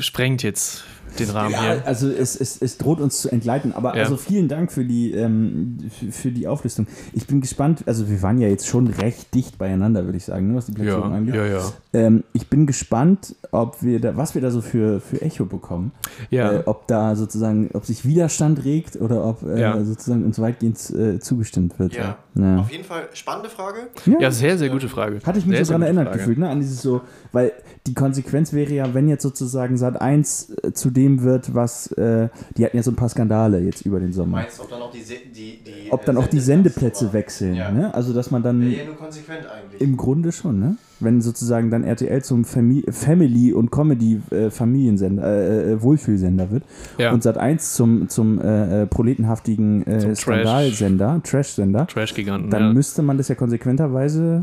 sprengt jetzt den Rahmen Ja, hier. also es, es, es droht uns zu entgleiten. Aber Ja. also vielen Dank für die, ähm, für, für die Auflistung. Ich bin gespannt, also wir waren ja jetzt schon recht dicht beieinander, würde ich sagen, ne, was die Platzierung Ja, angeht. ja, ja. Ähm, ich bin gespannt, ob wir da, was wir da so für, für Echo bekommen. Ja. Äh, ob da sozusagen, ob sich Widerstand regt oder ob äh, Ja. sozusagen uns weitgehend äh, zugestimmt wird. Ja. Ja. Auf jeden Fall spannende Frage. Ja, sehr, sehr gute Frage. Hatte ich mich sehr, so dran erinnert Frage. gefühlt, ne? An dieses so, weil die Konsequenz wäre ja, wenn jetzt sozusagen Sat 1 äh, zu dem wird, was, äh, die hatten ja so ein paar Skandale jetzt über den Sommer. Meinst du, ob dann auch die, Se- die, die Ob dann auch die Sendeplätze wechseln, Ja. ne? Also dass man dann ja nur konsequent eigentlich. im Grunde schon, ne? Wenn sozusagen dann RTL zum Fami Family- und Comedy-Familiensender, äh, äh, Wohlfühlsender wird Ja. und Sat 1 zum, zum äh, äh, proletenhaftigen äh, Zum Trash. Skandalsender, Trash-Sender, Trash-Giganten. dann ja. müsste man das ja konsequenterweise.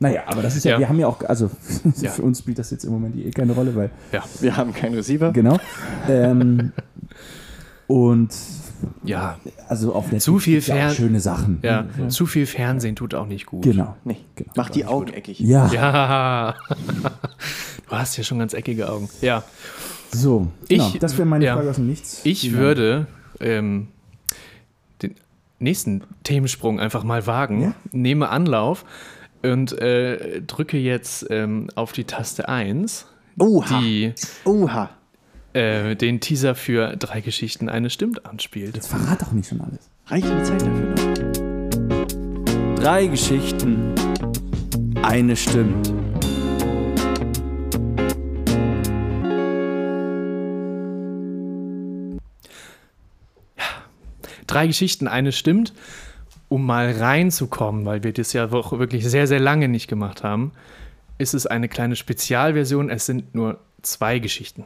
Naja, aber das ist ja, Ja. wir haben ja auch, also Ja. für uns spielt das jetzt im Moment eh keine Rolle, weil, ja. Wir haben keinen Receiver. genau. ähm, und ja, also auf Netflix Zu viel ja Fern- schöne Sachen. ja. Zu viel Fernsehen tut auch nicht gut. Genau. Nee. Genau. Mach die Augen eckig. Ja, Ja. du hast ja schon ganz eckige Augen. Ja. so. Ich- Genau, das wäre meine ja. Frage aus dem Nichts. Ich würde ähm, den nächsten Themensprung einfach mal wagen, Ja? nehme Anlauf und äh, drücke jetzt ähm, auf die Taste 1, Oha. die Oha. äh, den Teaser für drei Geschichten eine Stimmt anspielt. Jetzt verrat doch nicht schon alles. Reicht die Zeit dafür noch? Drei Geschichten, eine stimmt. Drei Geschichten, eine stimmt, um mal reinzukommen, weil wir das ja auch wirklich sehr, sehr lange nicht gemacht haben, ist es eine kleine Spezialversion. Es sind nur zwei Geschichten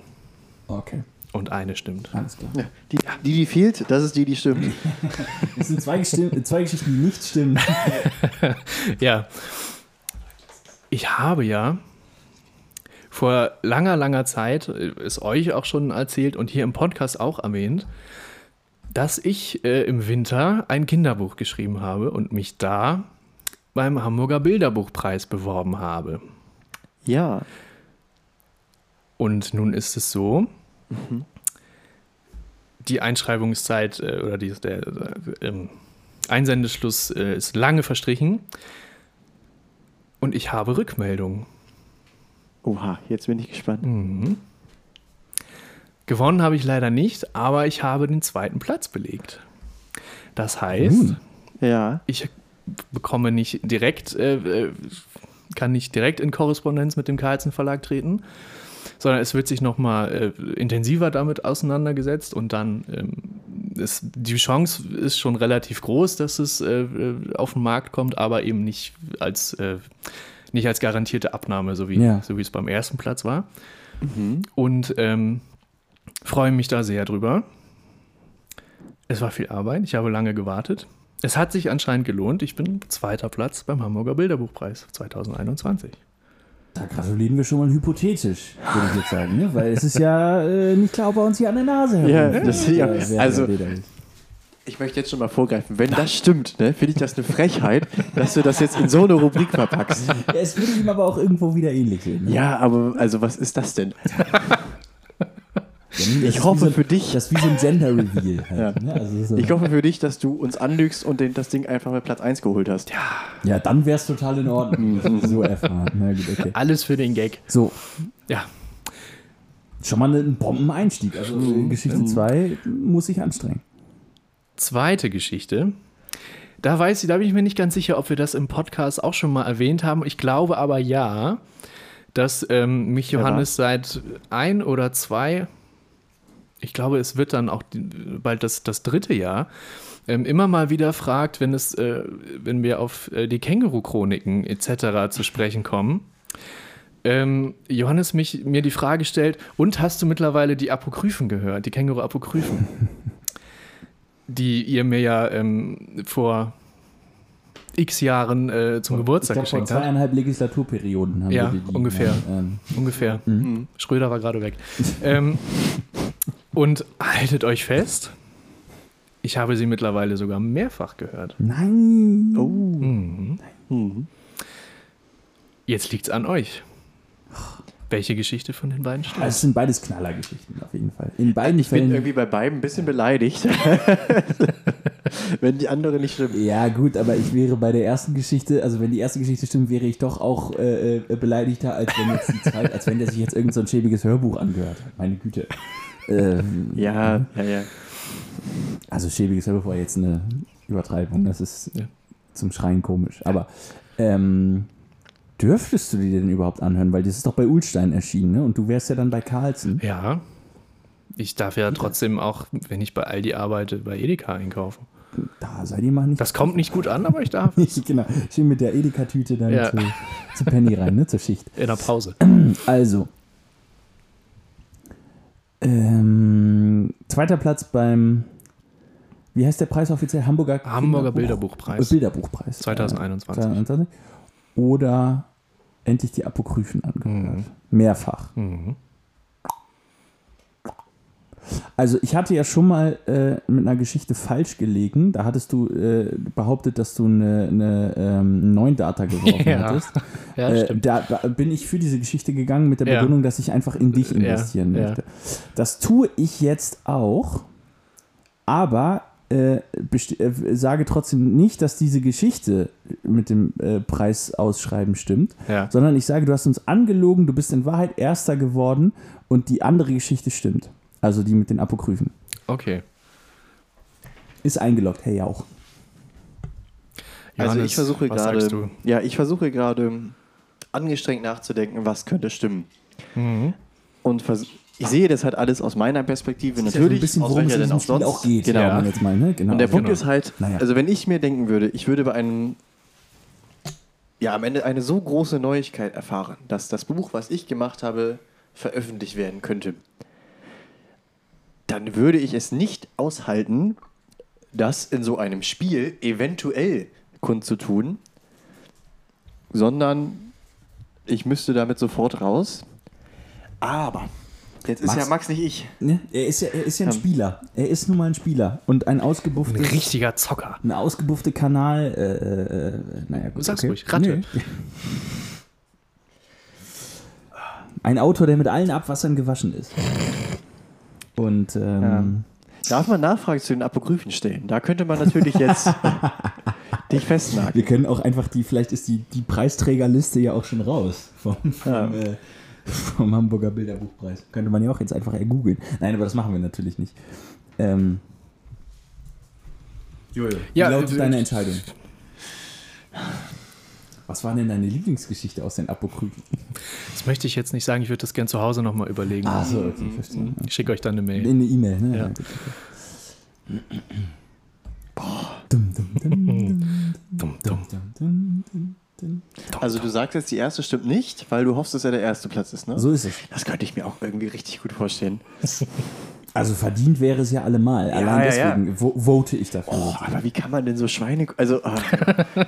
Okay, und eine stimmt. alles klar. Ja. Die, die, die fehlt, das ist die, die stimmt. Es sind zwei, Gestim- zwei Geschichten, die nicht stimmen. Ja. Ich habe ja vor langer, langer Zeit, äh, ist euch auch schon erzählt und hier im Podcast auch erwähnt, dass ich äh, im Winter ein Kinderbuch geschrieben habe und mich da beim Hamburger Bilderbuchpreis beworben habe. Ja. Und nun ist es so, die Einschreibungszeit äh, oder die, der äh, ähm, Einsendeschluss äh, ist lange verstrichen. Und ich habe Rückmeldungen. Oha, jetzt bin ich gespannt. Mhm. Gewonnen habe ich leider nicht, aber ich habe den zweiten Platz belegt. Das heißt, Ja. ich bekomme nicht direkt, äh, äh, kann nicht direkt in Korrespondenz mit dem Carlsen Verlag treten, sondern es wird sich nochmal äh, intensiver damit auseinandergesetzt und dann ähm, ist die Chance ist schon relativ groß, dass es äh, äh, auf den Markt kommt, aber eben nicht als, äh, nicht als garantierte Abnahme, so wie, Ja. so wie es beim ersten Platz war. Und ähm, freue mich da sehr drüber. Es war viel Arbeit, ich habe lange gewartet. Es hat sich anscheinend gelohnt. Ich bin zweiter Platz beim Hamburger Bilderbuchpreis 2021. Da gratulieren wir schon mal hypothetisch, würde ich jetzt sagen, ne? weil es ist ja äh, nicht klar, ob er uns hier an der Nase herum. Ja, das- ja, also-. Ich möchte jetzt schon mal vorgreifen. Wenn das stimmt, ne, finde ich das eine Frechheit, dass du das jetzt in so eine Rubrik verpackst. Ja, es würde ihm aber auch irgendwo wieder ähnlich sehen. Ne? Ja, aber also was ist das denn? Ist Ich hoffe so, ein- für dich. Das ist wie so ein Gender-Reveal. Halt, Ja. ne? also so, Ich hoffe für dich, dass du uns anlügst und den, das Ding einfach mit Platz 1 geholt hast. Ja. ja, dann wäre es total in Ordnung. so erfahren. Na gut, okay. Alles für den Gag. So, Ja, schon mal ein Bombeneinstieg. Also Mhm. Geschichte 2 muss sich anstrengen. zweite Geschichte. Da weiß ich, da bin ich mir nicht ganz sicher, ob wir das im Podcast auch schon mal erwähnt haben. Ich glaube aber ja, dass ähm, mich Johannes seit ein oder zwei, ich glaube, es wird dann auch bald das, das dritte Jahr, ähm, immer mal wieder fragt, wenn es, äh, wenn wir auf äh, die Känguru-Chroniken etc. zu sprechen kommen. Ähm, Johannes mich, mir die Frage stellt, und hast du mittlerweile die Apokryphen gehört, die Känguru-Apokryphen? die ihr mir ja ähm, vor x Jahren äh, zum Geburtstag ich glaube, vor geschenkt habt. zweieinhalb Legislaturperioden haben Ja, wir die. ungefähr. Ähm, Ungefähr. Mhm. Schröder war gerade weg. ähm, und haltet euch fest, ich habe sie mittlerweile sogar mehrfach gehört. nein. Oh. Mhm. Mhm. Jetzt liegt's an euch. Welche Geschichte von den beiden stimmt? Also, es sind beides Knallergeschichten auf jeden Fall. In beiden Ich bin Fällen. irgendwie bei beiden ein bisschen beleidigt. Wenn die andere nicht stimmt. Ja, gut, aber ich wäre bei der ersten Geschichte, also wenn die erste Geschichte stimmt, wäre ich doch auch äh, äh, beleidigter, als wenn jetzt die zweite, als wenn der sich jetzt irgend so ein schäbiges Hörbuch angehört hat. Meine Güte. Ähm, Ja, ja, ja. Also schäbiges Hörbuch war jetzt eine Übertreibung. Das ist Ja. zum Schreien komisch. Aber ähm, dürftest du die denn überhaupt anhören? Weil das ist doch bei Ulstein erschienen, ne? Und du wärst ja dann bei Carlsen. ja. Ich darf ja trotzdem auch, wenn ich bei Aldi arbeite, bei Edeka einkaufen. Da seid ihr mal nicht. Das kommt nicht gut an, aber ich darf. genau. Schön mit der Edeka-Tüte dann Ja. zu, zu Penny rein, ne? Zur Schicht. In der Pause. Also. Ähm, zweiter Platz beim. Wie heißt der Preis offiziell? Hamburger, Hamburger Kinderbuch- Bilderbuchpreis. Bilderbuchpreis. 2021. 2021. Oder endlich die Apokryphen angehört. Mhm. Mehrfach. Mhm. Also ich hatte ja schon mal äh, mit einer Geschichte falsch gelegen. Da hattest du äh, behauptet, dass du eine, eine ähm, neuen Data geworfen Ja. hattest. Ja, Äh, stimmt. da, da bin ich für diese Geschichte gegangen mit der Ja. Begründung, dass ich einfach in dich Ja, investieren ja. möchte. Das tue ich jetzt auch, aber äh, äh, sage trotzdem nicht, dass diese Geschichte mit dem äh, Preisausschreiben stimmt, Ja. sondern ich sage, du hast uns angelogen, du bist in Wahrheit Erster geworden und die andere Geschichte stimmt. Also die mit den Apokryphen. Okay. Ist eingeloggt, hey Jauch. Also Johannes, ich versuche gerade, ja, ich versuche gerade angestrengt nachzudenken, was könnte stimmen. Mhm. Und ich sehe das halt alles aus meiner Perspektive. Das ist ja so Natürlich, ein bisschen, aus worum es denn auch sonst. auch geht. Genau. wir Jetzt mal, ne? genau. Und der Punkt genau. ist halt, Naja. also wenn ich mir denken würde, ich würde bei einem, ja, am Ende eine so große Neuigkeit erfahren, dass das Buch, was ich gemacht habe, veröffentlicht werden könnte, dann würde ich es nicht aushalten, das in so einem Spiel eventuell kundzutun, sondern ich müsste damit sofort raus. Aber, jetzt ist Max- ja Max nicht ich. Ne? Er ist ja, er ist ja ein Ähm. Spieler. Er ist nun mal ein Spieler. Und ein Ein ausgebufftes, richtiger Zocker. eine ausgebuffte Kanal, äh, äh, äh, naja, gut. Sag's okay. ruhig, Ratte. Nee. Ein Autor, der mit allen Abwassern gewaschen ist. Und ähm, Darf man Nachfragen zu den Apokryphen stellen? Da könnte man natürlich jetzt dich festnageln. Wir können auch einfach die, vielleicht ist die, die Preisträgerliste ja auch schon raus vom, vom, Ja. äh, vom Hamburger Bilderbuchpreis. Könnte man ja auch jetzt einfach googeln. Nein, aber das machen wir natürlich nicht. Ähm, Jojo, wie Ja, lautet äh, deine Entscheidung? Was war denn deine Lieblingsgeschichte aus den Apokryphen? Das möchte ich jetzt nicht sagen, ich würde das gerne zu Hause nochmal überlegen. Ah, so, okay, verstehe. Ich schicke euch dann eine Mail. In eine E-Mail, ne? Ja. okay. Dum, dum, dum, dum, dum. Also du sagst jetzt, die erste stimmt nicht, weil du hoffst, dass er der erste Platz ist, ne? So ist es. Das könnte ich mir auch irgendwie richtig gut vorstellen. Also verdient wäre es ja allemal. Allein ja, ja. deswegen vo vote ich dafür. Oh, aber wie kann man denn so Schweine... Also, ah,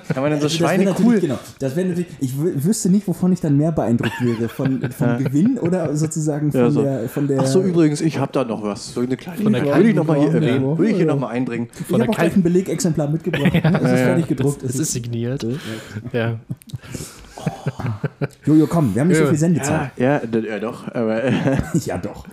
kann man denn so Das Schweine natürlich, cool... genau. Das wäre natürlich, ich wü- wüsste nicht, wovon ich dann mehr beeindruckt wäre. Von, vom Gewinn oder sozusagen von, Ja, so. der, von der. Ach so, übrigens, ich habe da noch was. So eine kleine Von der Würde ich nochmal hier erwähnen. Ja. Würde ich hier nochmal einbringen. ich von habe der auch gleich ein Belegexemplar mitgebracht. es ist fertig gedruckt. Es ist signiert. Ja. Jojo, komm, wir haben nicht so Ja. viel Sendezeit. Ja, ja, ja doch. Aber Ja, doch.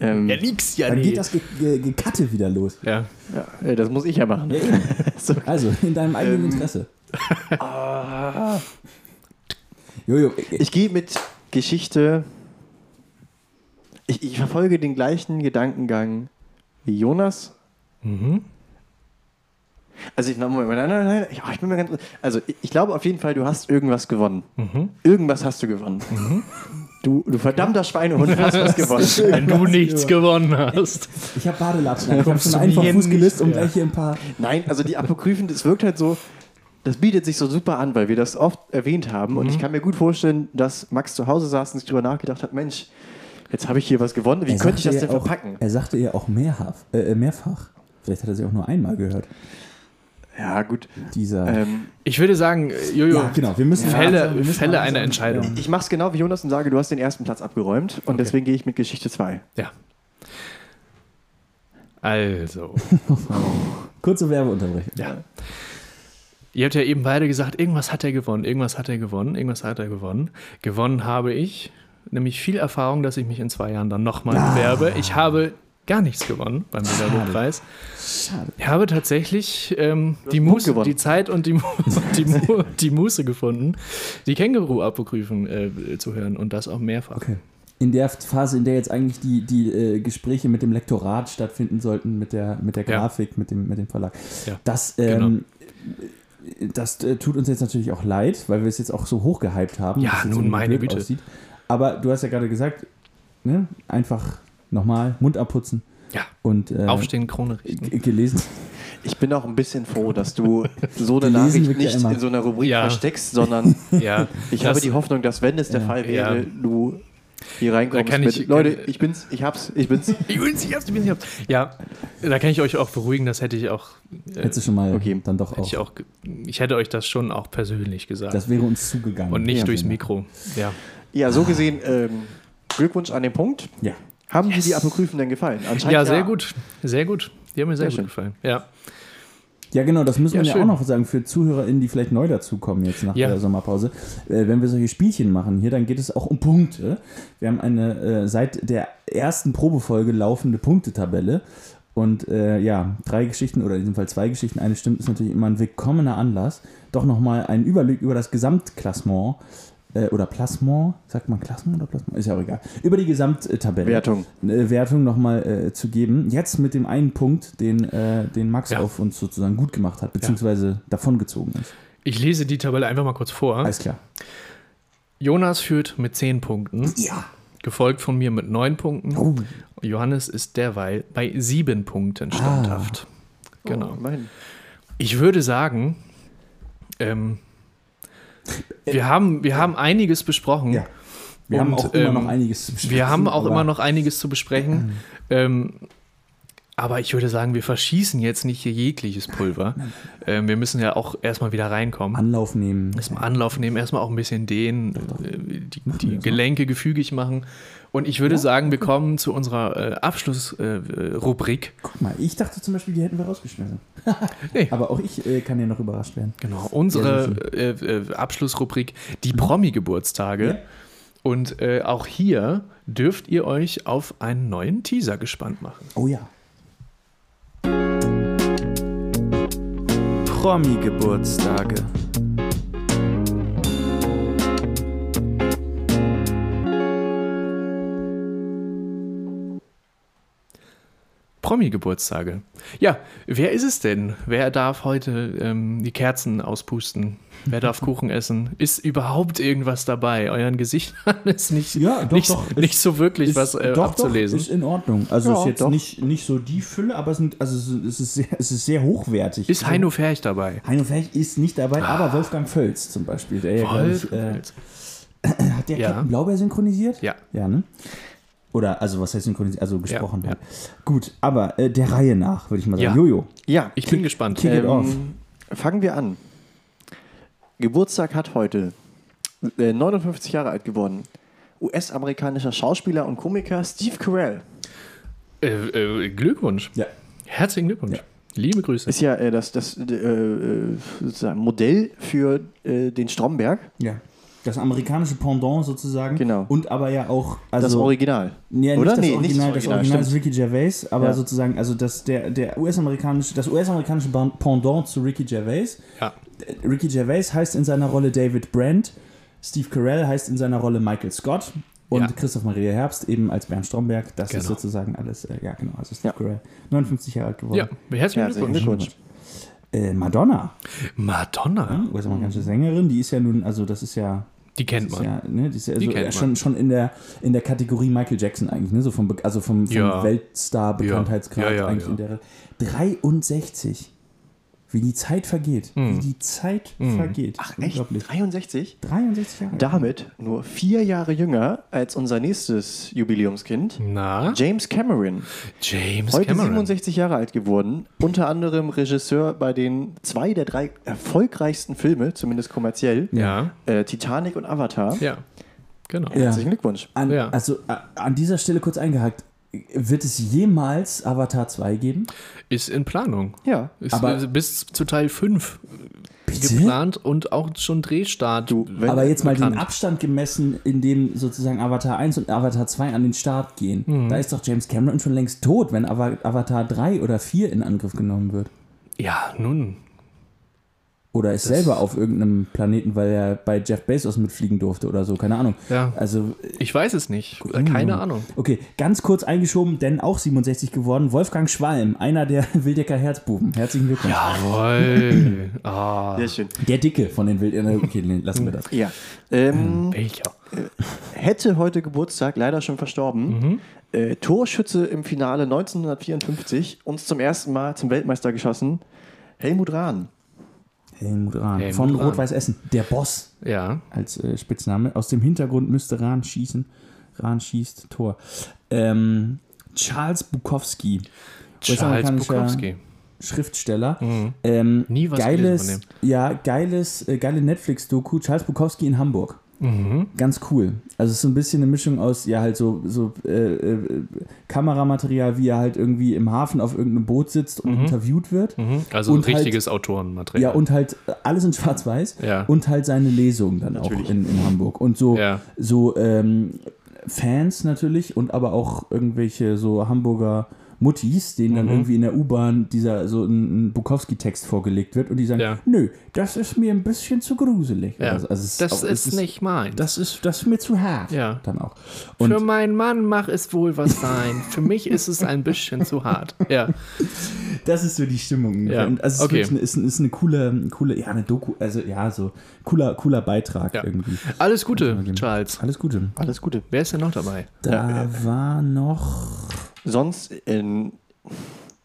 Ähm, Ja, nix, ja, Dann nee. geht das Ge Ge Gekatte wieder los. Ja. ja, äh, das muss ich ja machen. so. Also, in deinem eigenen Ähm. Interesse. Jojo, äh, Ich gehe mit Geschichte. Ich, ich verfolge den gleichen Gedankengang wie Jonas. Mhm. Also ich, nein, nein, nein, nein, ich, oh, ich bin mir ganz. Also ich, ich glaube auf jeden Fall, du hast irgendwas gewonnen. Mhm. Irgendwas hast du gewonnen. Du, du verdammter Schweinehund hast was gewonnen. Wenn du nichts gewonnen hast. ich habe Badelatschen. Ich habe Kommst schon mir Fuß gelöst, um gleich hier ein paar. Nein, also die Apokryphen, das wirkt halt so, das bietet sich so super an, weil wir das oft erwähnt haben. Und ich Mhm. kann mir gut vorstellen, dass Max zu Hause saß und sich drüber nachgedacht hat, Mensch, jetzt habe ich hier was gewonnen, wie Er könnte ich das denn auch, verpacken? Er sagte ja auch mehrfach, äh, mehrfach. Vielleicht hat er sie auch nur einmal gehört. Ja, gut. Dieser. Ähm, Ich würde sagen, Jojo, ja, genau. Wir müssen Fälle, wir müssen Fälle einer Entscheidung. ich mache es genau wie Jonas und sage, du hast den ersten Platz abgeräumt und deswegen gehe ich mit Geschichte 2. Ja. Also, Kurze Werbeunterbrechung. ja. Ihr habt ja eben beide gesagt, irgendwas hat er gewonnen, irgendwas hat er gewonnen, irgendwas hat er gewonnen. Gewonnen habe ich, nämlich viel Erfahrung, dass ich mich in zwei Jahren dann nochmal bewerbe. Ich habe gar nichts gewonnen beim. Schade. Ich habe tatsächlich ähm, die, Muße, die Zeit und die, die, die Muße gefunden, die Känguru-Apokryphen äh, zu hören und das auch mehrfach. Okay. In der Phase, in der jetzt eigentlich die, die äh, Gespräche mit dem Lektorat stattfinden sollten, mit der, mit der Ja. Grafik, mit, dem, mit dem Verlag. Ja, Das, ähm, das äh, tut uns jetzt natürlich auch leid, weil wir es jetzt auch so hochgehypt haben. Ja, nun, so meine Güte. Aber du hast ja gerade gesagt, ne? einfach nochmal Mund abputzen Ja, und äh, aufstehen, Krone richten. gelesen. Ich bin auch ein bisschen froh, dass du so eine Nachricht nicht immer. in so einer Rubrik Ja. versteckst, sondern Ja, ich das- habe die Hoffnung, dass wenn es der Ja. Fall wäre, Ja. du hier reinkommst mit, ich- Leute, kann- ich bin's, ich hab's, ich bin's. Ich bin's, ich hab's, ich bin's, ich hab's. Ja, da kann ich euch auch beruhigen, das hätte ich auch. Äh, Hättest du schon mal okay. dann doch hätte auch. ich, auch ich hätte euch das schon auch persönlich gesagt. Das wäre uns zugegangen. und nicht Ja, durchs genau. Mikro. Ja. Ja, so gesehen, ähm, Glückwunsch an den Punkt. Ja. Haben dir die Apokryphen denn gefallen? Anscheinend ja, sehr gut. Sehr gut. Die haben mir sehr, Sehr gut schön. gefallen. Ja. Ja, genau, das müssen Ja, wir ja schön. auch noch sagen für ZuhörerInnen, die vielleicht neu dazukommen jetzt nach Ja. der Sommerpause. Äh, wenn wir solche Spielchen machen hier, dann geht es auch um Punkte. Wir haben eine äh, seit der ersten Probefolge laufende Punktetabelle. Und äh, ja, drei Geschichten oder in diesem Fall zwei Geschichten, eine stimmt, ist natürlich immer ein willkommener Anlass, doch nochmal einen Überblick über das Gesamtklassement äh, oder Plasmont, sagt man Klassement oder Plasmont? Ist ja auch egal. Über die Gesamttabelle. Wertung. äh, Wertung nochmal äh, zu geben. Jetzt mit dem einen Punkt, den, äh, den Max Ja. auf uns sozusagen gut gemacht hat, beziehungsweise davongezogen ist. Ich lese die Tabelle einfach mal kurz vor. Alles klar. Jonas führt mit 10 Punkten, Ja. gefolgt von mir mit 9 Punkten. Oh. Johannes ist derweil bei 7 Punkten standhaft. Genau. Oh. Ich würde sagen, ähm, wir, haben, wir haben einiges besprochen. Ja. Wir haben Und, auch immer ähm, noch einiges zu besprechen. Wir haben auch aber immer noch einiges zu besprechen. ähm, aber ich würde sagen, wir verschießen jetzt nicht hier jegliches Pulver. Ähm, wir müssen ja auch erstmal wieder reinkommen. Anlauf nehmen. Erstmal Anlauf nehmen, erstmal auch ein bisschen dehnen, äh, die, die Gelenke gefügig machen. Und ich würde ja. sagen, wir kommen zu unserer äh, Abschlussrubrik. Äh, äh Guck mal, ich dachte zum Beispiel, die hätten wir rausgeschmissen. nee. Aber auch ich äh, kann ja noch überrascht werden. Genau, unsere äh, äh, Abschlussrubrik, die Promi-Geburtstage. Ja. Und auch hier dürft ihr euch auf einen neuen Teaser gespannt machen. Oh ja. Promi-Geburtstage. Promi-Geburtstage. Ja, wer ist es denn? Wer darf heute ähm, die Kerzen auspusten? Wer darf Kuchen essen? Ist überhaupt irgendwas dabei? Euren Gesichtern ist nicht, Ja, doch, nicht, doch. nicht so wirklich Ist- was äh, doch, abzulesen. Doch, ist in Ordnung. Also Ja, ist jetzt nicht, nicht so die Fülle, aber es, sind, also es ist- sehr, es ist sehr hochwertig. ist Heino Ferch dabei? Heino Ferch ist nicht dabei, aber Wolfgang Völz zum Beispiel, der ja, glaube ich, äh, hat der Ja. Captain Blaubeer synchronisiert? Ja. Ja, ne? Oder, also was heißt synchronisiert? Also gesprochen Ja, hat. Gut, aber äh, der Reihe nach, würde ich mal sagen. Ja. Jojo. Ja, Ich bin gespannt. Kick it off. ähm, fangen wir an. Geburtstag hat heute äh, 59 Jahre alt geworden. US-amerikanischer Schauspieler und Komiker Steve Carell Äh, äh, Glückwunsch. Ja. Herzlichen Glückwunsch. Ja. Liebe Grüße. ist ja äh, das, das äh, äh, sozusagen Modell für äh, den Stromberg, Ja. Das amerikanische Pendant sozusagen. Genau. Und aber ja auch. Also, das Original. Ja, Oder? nicht das Nee, Original, nicht das das Original, Original ist. Ricky Gervais, aber Ja. sozusagen, also das, der, der US-amerikanische, das US-amerikanische Pendant zu Ricky Gervais. Ja. Ricky Gervais heißt in seiner Rolle David Brandt, Steve Carell heißt in seiner Rolle Michael Scott und Ja. Christoph Maria Herbst eben als Bernd Stromberg. Das ist Genau. sozusagen alles, äh, ja genau, also Steve Ja. Carell, 59 Jahre alt geworden. ja, herzlichen Herzlichen Glückwunsch. Glückwunsch. Äh, Madonna, Madonna. US-amerikanische Sängerin, die ist ja nun, also das ist ja Die kennt man. ja, ne, die ist ja Die so, kennt ja, schon, man. schon in der, in der Kategorie Michael Jackson eigentlich, ne? So vom, also vom, vom Ja. Weltstar-Bekanntheitsgrad Ja, ja, eigentlich ja. in der 63. Wie die Zeit vergeht. Wie die Zeit vergeht. Ach, echt? 63? 63 Jahre. Damit nur vier Jahre jünger als unser nächstes Jubiläumskind, Na, James Cameron. James Heute Cameron. 67 Jahre alt geworden, unter anderem Regisseur bei den zwei der drei erfolgreichsten Filme, zumindest kommerziell, Ja, äh, Titanic und Avatar. ja, genau. Ja. Herzlichen Glückwunsch. An, Ja. Also äh, an dieser Stelle kurz eingehakt. Wird es jemals Avatar 2 geben? Ist in Planung. Ja. Ist Aber- äh, bis zu Teil 5 Bitte? geplant und auch schon Drehstart. Du, wenn, Aber jetzt mal bekannt. den Abstand gemessen, in dem sozusagen Avatar 1 und Avatar 2 an den Start gehen. Mhm. Da ist doch James Cameron schon längst tot, wenn Ava- Avatar 3 oder 4 in Angriff genommen wird. Ja, nun. Oder ist selber auf irgendeinem Planeten, weil er bei Jeff Bezos mitfliegen durfte oder so, keine Ahnung. Ja. Also, Ich weiß es nicht. Äh, Keine Ahnung. okay, ganz kurz eingeschoben, denn auch 67 geworden, Wolfgang Schwalm, einer der Wildecker Herzbuben. Herzlichen Glückwunsch. Jawohl. Ah, Sehr schön. Der Dicke von den Wildecker. Okay, nee, lassen wir das. Ja. Ähm, welcher? hätte heute Geburtstag, leider schon verstorben. Mhm. Äh, Torschütze im Finale 1954, uns zum ersten Mal zum Weltmeister geschossen. Helmut Rahn. Helmut Rahn. Helmut von. Rot-Weiß Essen. Der Boss Ja. als äh, Spitzname. Aus dem Hintergrund müsste Rahn schießen. Rahn schießt Tor. Ähm, Charles Bukowski. Charles Bukowski. Schriftsteller. Ähm, Nie was geiles, ja, geiles, äh, geile Netflix-Doku. Charles Bukowski in Hamburg. Mhm. Ganz cool. Also es ist so ein bisschen eine Mischung aus, ja, halt so, so äh, äh, Kameramaterial, wie er halt irgendwie im Hafen auf irgendeinem Boot sitzt und interviewt wird. Mhm. Also Und halt- richtiges Autorenmaterial. Ja, und halt äh, alles in Schwarz-Weiß. Ja. Und halt seine Lesung dann Natürlich. auch in, in Hamburg. Und so, Ja. so ähm, Fans natürlich und aber auch irgendwelche so Hamburger Muttis, denen Mhm. dann irgendwie in der U-Bahn dieser so ein, ein Bukowski-Text vorgelegt wird und die sagen, Ja. nö, das ist mir ein bisschen zu gruselig. Ja. Also, also es das auch- es ist nicht mein. Das ist, das ist mir zu hart. Ja. Dann auch. Und Für meinen Mann mag es wohl was sein. Für mich ist es ein bisschen zu hart. Ja. das ist so die Stimmung. Ja, Und also es okay. ist, eine, ist, ist eine coole, coole, ja, eine Doku, also ja, so cooler, cooler Beitrag Ja. irgendwie. Alles Gute. Charles. Alles Gute. Alles Gute. Wer ist denn noch dabei? Da war noch. Sonst in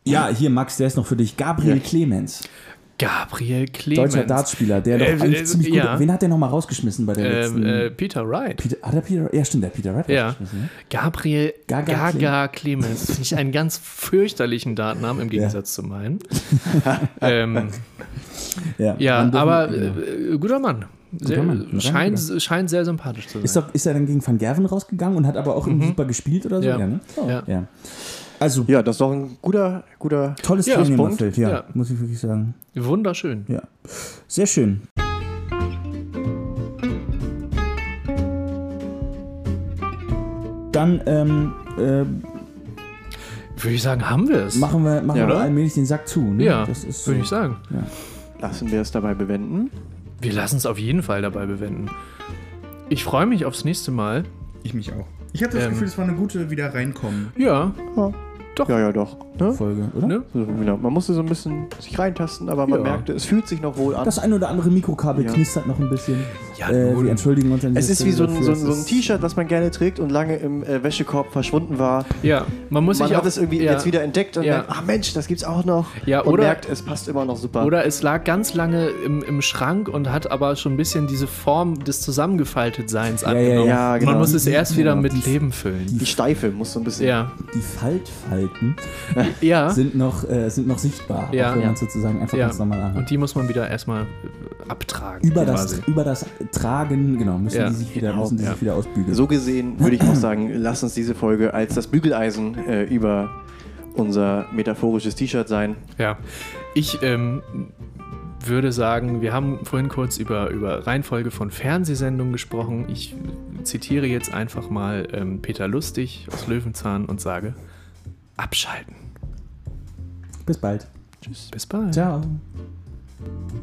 Ja, hier, Max, der ist noch für dich. Gabriel Ja. Clemens, Gabriel Clemens. deutscher Dartspieler, der doch Äh, eigentlich äh, ziemlich gut. ja. Wen hat der nochmal rausgeschmissen bei der letzten? Äh, äh, Peter Wright. Peter, hat er Peter? Ja, stimmt, der Peter Wright Ja. rausgeschmissen. Ne? Gabriel Gaga Gaga, Clemens. Finde ich einen ganz fürchterlichen Datennamen im Gegensatz zu meinen. ähm, Ja, ja, aber genau. äh, guter Mann. Sehr, Mann, scheint, scheint sehr sympathisch zu sein. ist, doch, ist er dann gegen Van Gerven rausgegangen und hat aber auch irgendwie super gespielt oder so? Mhm. Ja. ne? Ja. ja. Also, Ja, das ist doch ein guter, guter. tolles Ja, Training, Punkt. Marcel, ja, Ja. muss ich wirklich sagen. Wunderschön. Ja. Sehr schön. Dann ähm, äh, Würde ich sagen, haben wir es. machen wir, machen Ja, wir allmählich den Sack zu. Ne? ja, das ist würde so. ich sagen. Ja. lassen wir es dabei bewenden. Wir lassen es auf jeden Fall dabei bewenden. Ich freue mich aufs nächste Mal. Ich mich auch. Ich hatte das Ähm. Gefühl, es war eine gute wieder reinkommen. Ja, Doch. Ja, ja, doch. Ne? Folge, oder? ne? So, genau. Man musste so ein bisschen sich reintasten, aber man Ja. merkte, es fühlt sich noch wohl an. Das ein oder andere Mikrokabel Ja. knistert noch ein bisschen. Ja, äh, wir entschuldigen uns an es ist wie so ein, so ein, so ein T-Shirt, das man gerne trägt und lange im äh, Wäschekorb verschwunden war. Ja, man muss man sich hat auch, es irgendwie ja, jetzt wieder entdeckt und Ja. merkt, ah Mensch, das gibt's auch noch. Ja, und oder- merkt, es passt immer noch super. Oder es lag ganz lange im, im Schrank und hat aber schon ein bisschen diese Form des Zusammengefaltetseins ja, angenommen. ja, Und genau. Man muss es erst wieder mit die- Leben füllen. die Steife muss so ein bisschen. Ja, Die Faltfalten ja. sind noch, äh, sind noch sichtbar, Ja. auch wenn Ja. man sozusagen einfach ja. ganz normal anhat. Und die muss man wieder erstmal äh, abtragen. Über quasi. das, über das Tragen, genau, müssen Ja. die sich wieder, müssen die ja. sich wieder ausbügeln. So gesehen würde ich auch sagen, lass uns diese Folge als das Bügeleisen äh, über unser metaphorisches T-Shirt sein. Ja, ich ähm, würde sagen, wir haben vorhin kurz über, über Reihenfolge von Fernsehsendungen gesprochen. Ich zitiere jetzt einfach mal ähm, Peter Lustig aus Löwenzahn und sage, abschalten. Bis bald. Bis bald. Ciao. Música